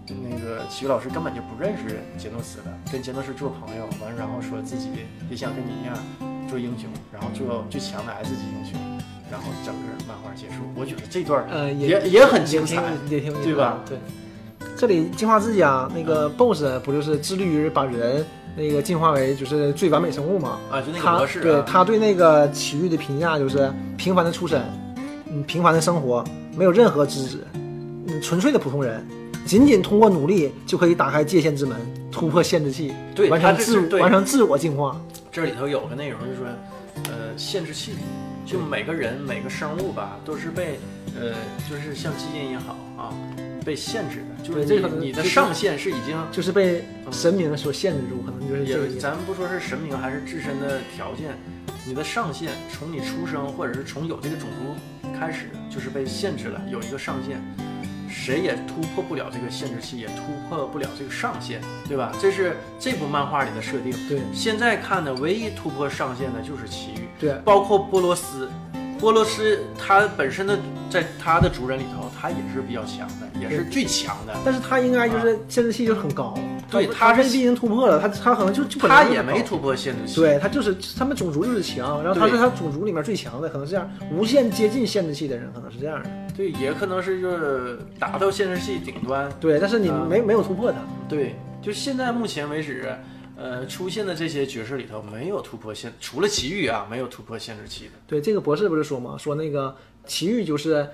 那个奇遇老师根本就不认识杰诺斯了，跟杰诺斯做朋友，完然后说自己也想跟你一样做英雄，然后做最强的 S 级英雄。然后整个漫画结束。我觉得这段儿呃，也也很精彩，对吧对，这里进化之家那个 BOSS 不就是致力于把人那个进化为就是最完美生物吗？啊，就那个他模式、啊，对他对那个奇遇的评价就是平凡的出身，嗯，平凡的生活，没有任何资质，嗯，纯粹的普通人，仅仅通过努力就可以打开界限之门，突破限制器，对完成自完成自我进化。这里头有个内容就是说，呃，限制器，就每个人每个生物吧，都是被呃，就是像基因也好啊，被限制的，就是这可能你你的上限是已经就是被神明所限制住，可能就是也，咱们不说是神明还是自身的条件，你的上限从你出生或者是从有这个种族开始，就是被限制了，有一个上限，谁也突破不了这个限制器，也突破不了这个上限，对吧？这是这部漫画里的设定。对现在看的唯一突破上限的就是奇遇，对包括波罗斯。波罗斯他本身的在他的族人里头，他也是比较强的，也是最强的。但是他应该就是限制器就很高，对他他是已经突破了，他他可能就就本来他就是高也没突破限制器。对他就是他们种族就是强，然后他是他种族里面最强的，可能是这样，无限接近限制器的人可能是这样的。对，也可能是就是达到限制器顶端。对，但是你啊没、没有突破它。对，就现在目前为止，呃，出现的这些角色里头没有突破限，除了奇遇啊，没有突破限制期的。对，这个博士不是说吗？说那个奇遇就是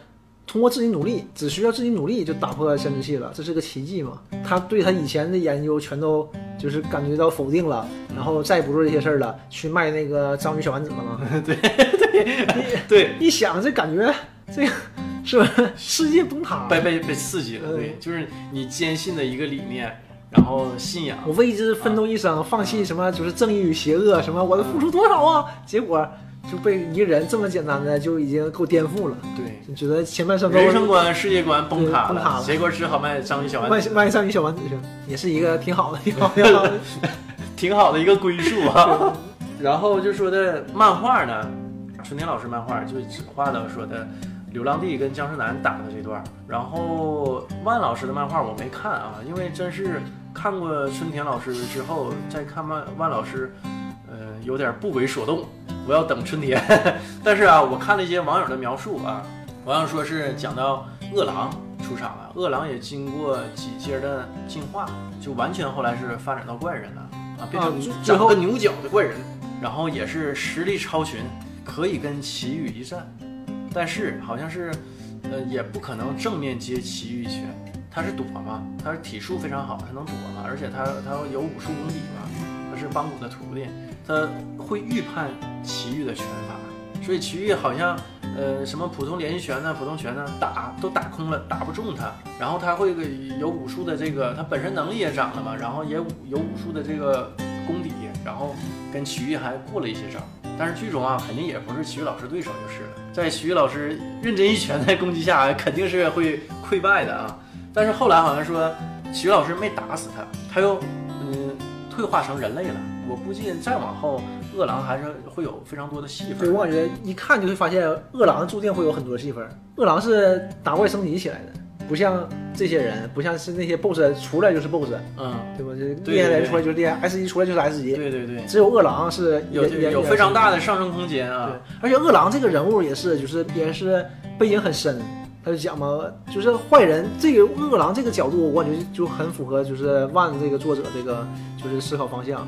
通过自己努力，只需要自己努力就打破限制器了，这是个奇迹嘛？他对他以前的研究全都就是感觉到否定了，然后再也不做这些事儿了，去卖那个章鱼小丸子了吗？对对对，一想这感觉，这个是吧？世界崩塌了。被被被刺激了。嗯对，就是你坚信的一个理念，然后信仰。我为之奋斗一生，放弃什么就是正义与邪恶，什么我的付出多少啊？结果就被一个人这么简单的就已经够颠覆了。对，就觉得前半生都人生观、世界观崩塌对崩塌了结果只好卖章鱼小丸子，卖卖章鱼小丸子去，也是一个挺好的，挺好挺好的。挺好的一个归宿啊。然后就说的漫画呢，春天老师漫画就只画到说的流浪地跟僵尸男打的这段儿，然后万老师的漫画我没看啊，因为真是看过春田老师之后再看万万老师，呃，有点不为所动。我要等春天，但是啊，我看了一些网友的描述啊，网友说是讲到饿狼出场了，饿狼也经过几阶的进化，就完全后来是发展到怪人了啊，变成长后个牛角的怪人，然后也是实力超群，可以跟奇遇一战，但是好像是，呃，也不可能正面接奇遇拳，他是躲嘛，他是体术非常好，他能躲嘛，而且他他有武术功底嘛，他是邦古的徒弟，他会预判奇遇的拳法，所以奇遇好像呃什么普通连续拳呢、普通拳呢打都打空了，打不中他，然后他会有武术的这个，他本身能力也长了嘛，然后也有武术的这个功底，然后跟奇遇还过了一些招。但是剧中啊，肯定也不是体育老师对手就是了。在体育老师认真一拳的攻击下，肯定是会溃败的啊。但是后来好像说，体育老师没打死他，他又嗯退化成人类了。我估计再往后，饿狼还是会有非常多的戏份。我感觉一看就会发现，饿狼注定会有很多戏份。饿狼是打怪升级起来的，不像这些人，不像是那些 BOSS 出来就是 BOSS，嗯，对吧？就对厉害的人出来就是厉害，S 一出来就是 S 一，对对对，只有饿狼是有有非常大的上升空间啊对。，而且饿狼这个人物也是，就是也是背景很深。他就讲嘛，就是坏人这个饿狼这个角度，我感觉就很符合就是万这个作者这个就是思考方向。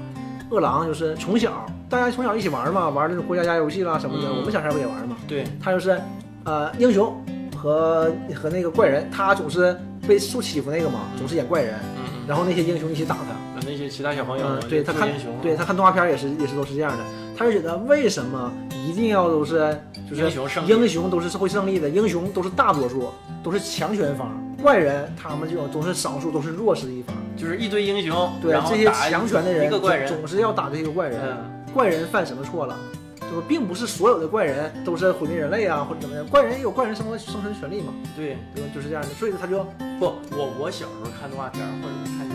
饿狼就是从小大家从小一起玩嘛，玩那种过家家游戏啦什么的，嗯我们小时候不也玩嘛。对，他就是呃英雄和和那个怪人，他总是被受欺负那个嘛，总是演怪人，嗯然后那些英雄一起打他。嗯，那些其他小朋友嗯，对他看英雄，对他看动画片也是也是都是这样的，他就觉得为什么一定要都是就是英雄胜英雄都是会胜利的，英雄都是大多数，都是强权方，怪人他们这种都是少数，都是弱势一方。就是一堆英雄，对这些强权的人一个怪人，总总是要打这个怪人，嗯，怪人犯什么错了？对吧？并不是所有的怪人都是毁灭人类啊，或者怎么样，怪人也有怪人生活生存权利嘛，对，对吧？就是这样的，所以他就不，我我小时候看动画片或者是看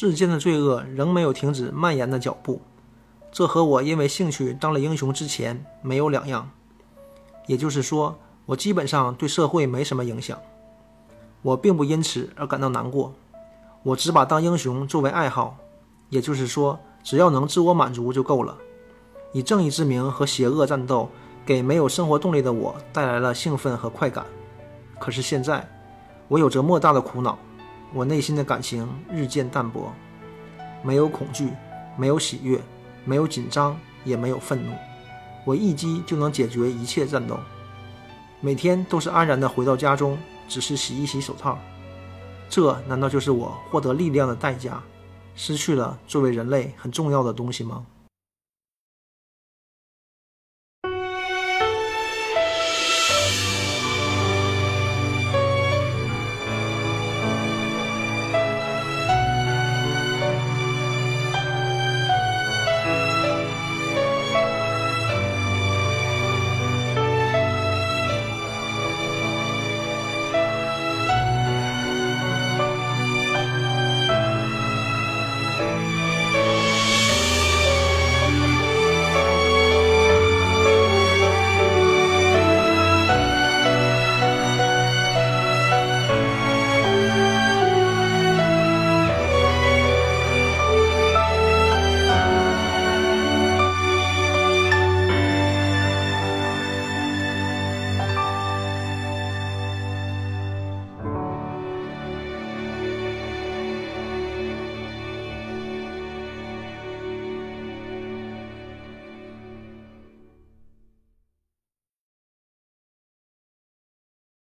世间的罪恶仍没有停止蔓延的脚步，这和我因为兴趣当了英雄之前没有两样。也就是说，我基本上对社会没什么影响，我并不因此而感到难过。我只把当英雄作为爱好，也就是说，只要能自我满足就够了。以正义之名和邪恶战斗，给没有生活动力的我带来了兴奋和快感。可是现在，我有着莫大的苦恼，我内心的感情日渐淡薄，没有恐惧，没有喜悦，没有紧张，也没有愤怒。我一击就能解决一切战斗，每天都是安然的回到家中，只是洗一洗手套。这难道就是我获得力量的代价？失去了作为人类很重要的东西吗？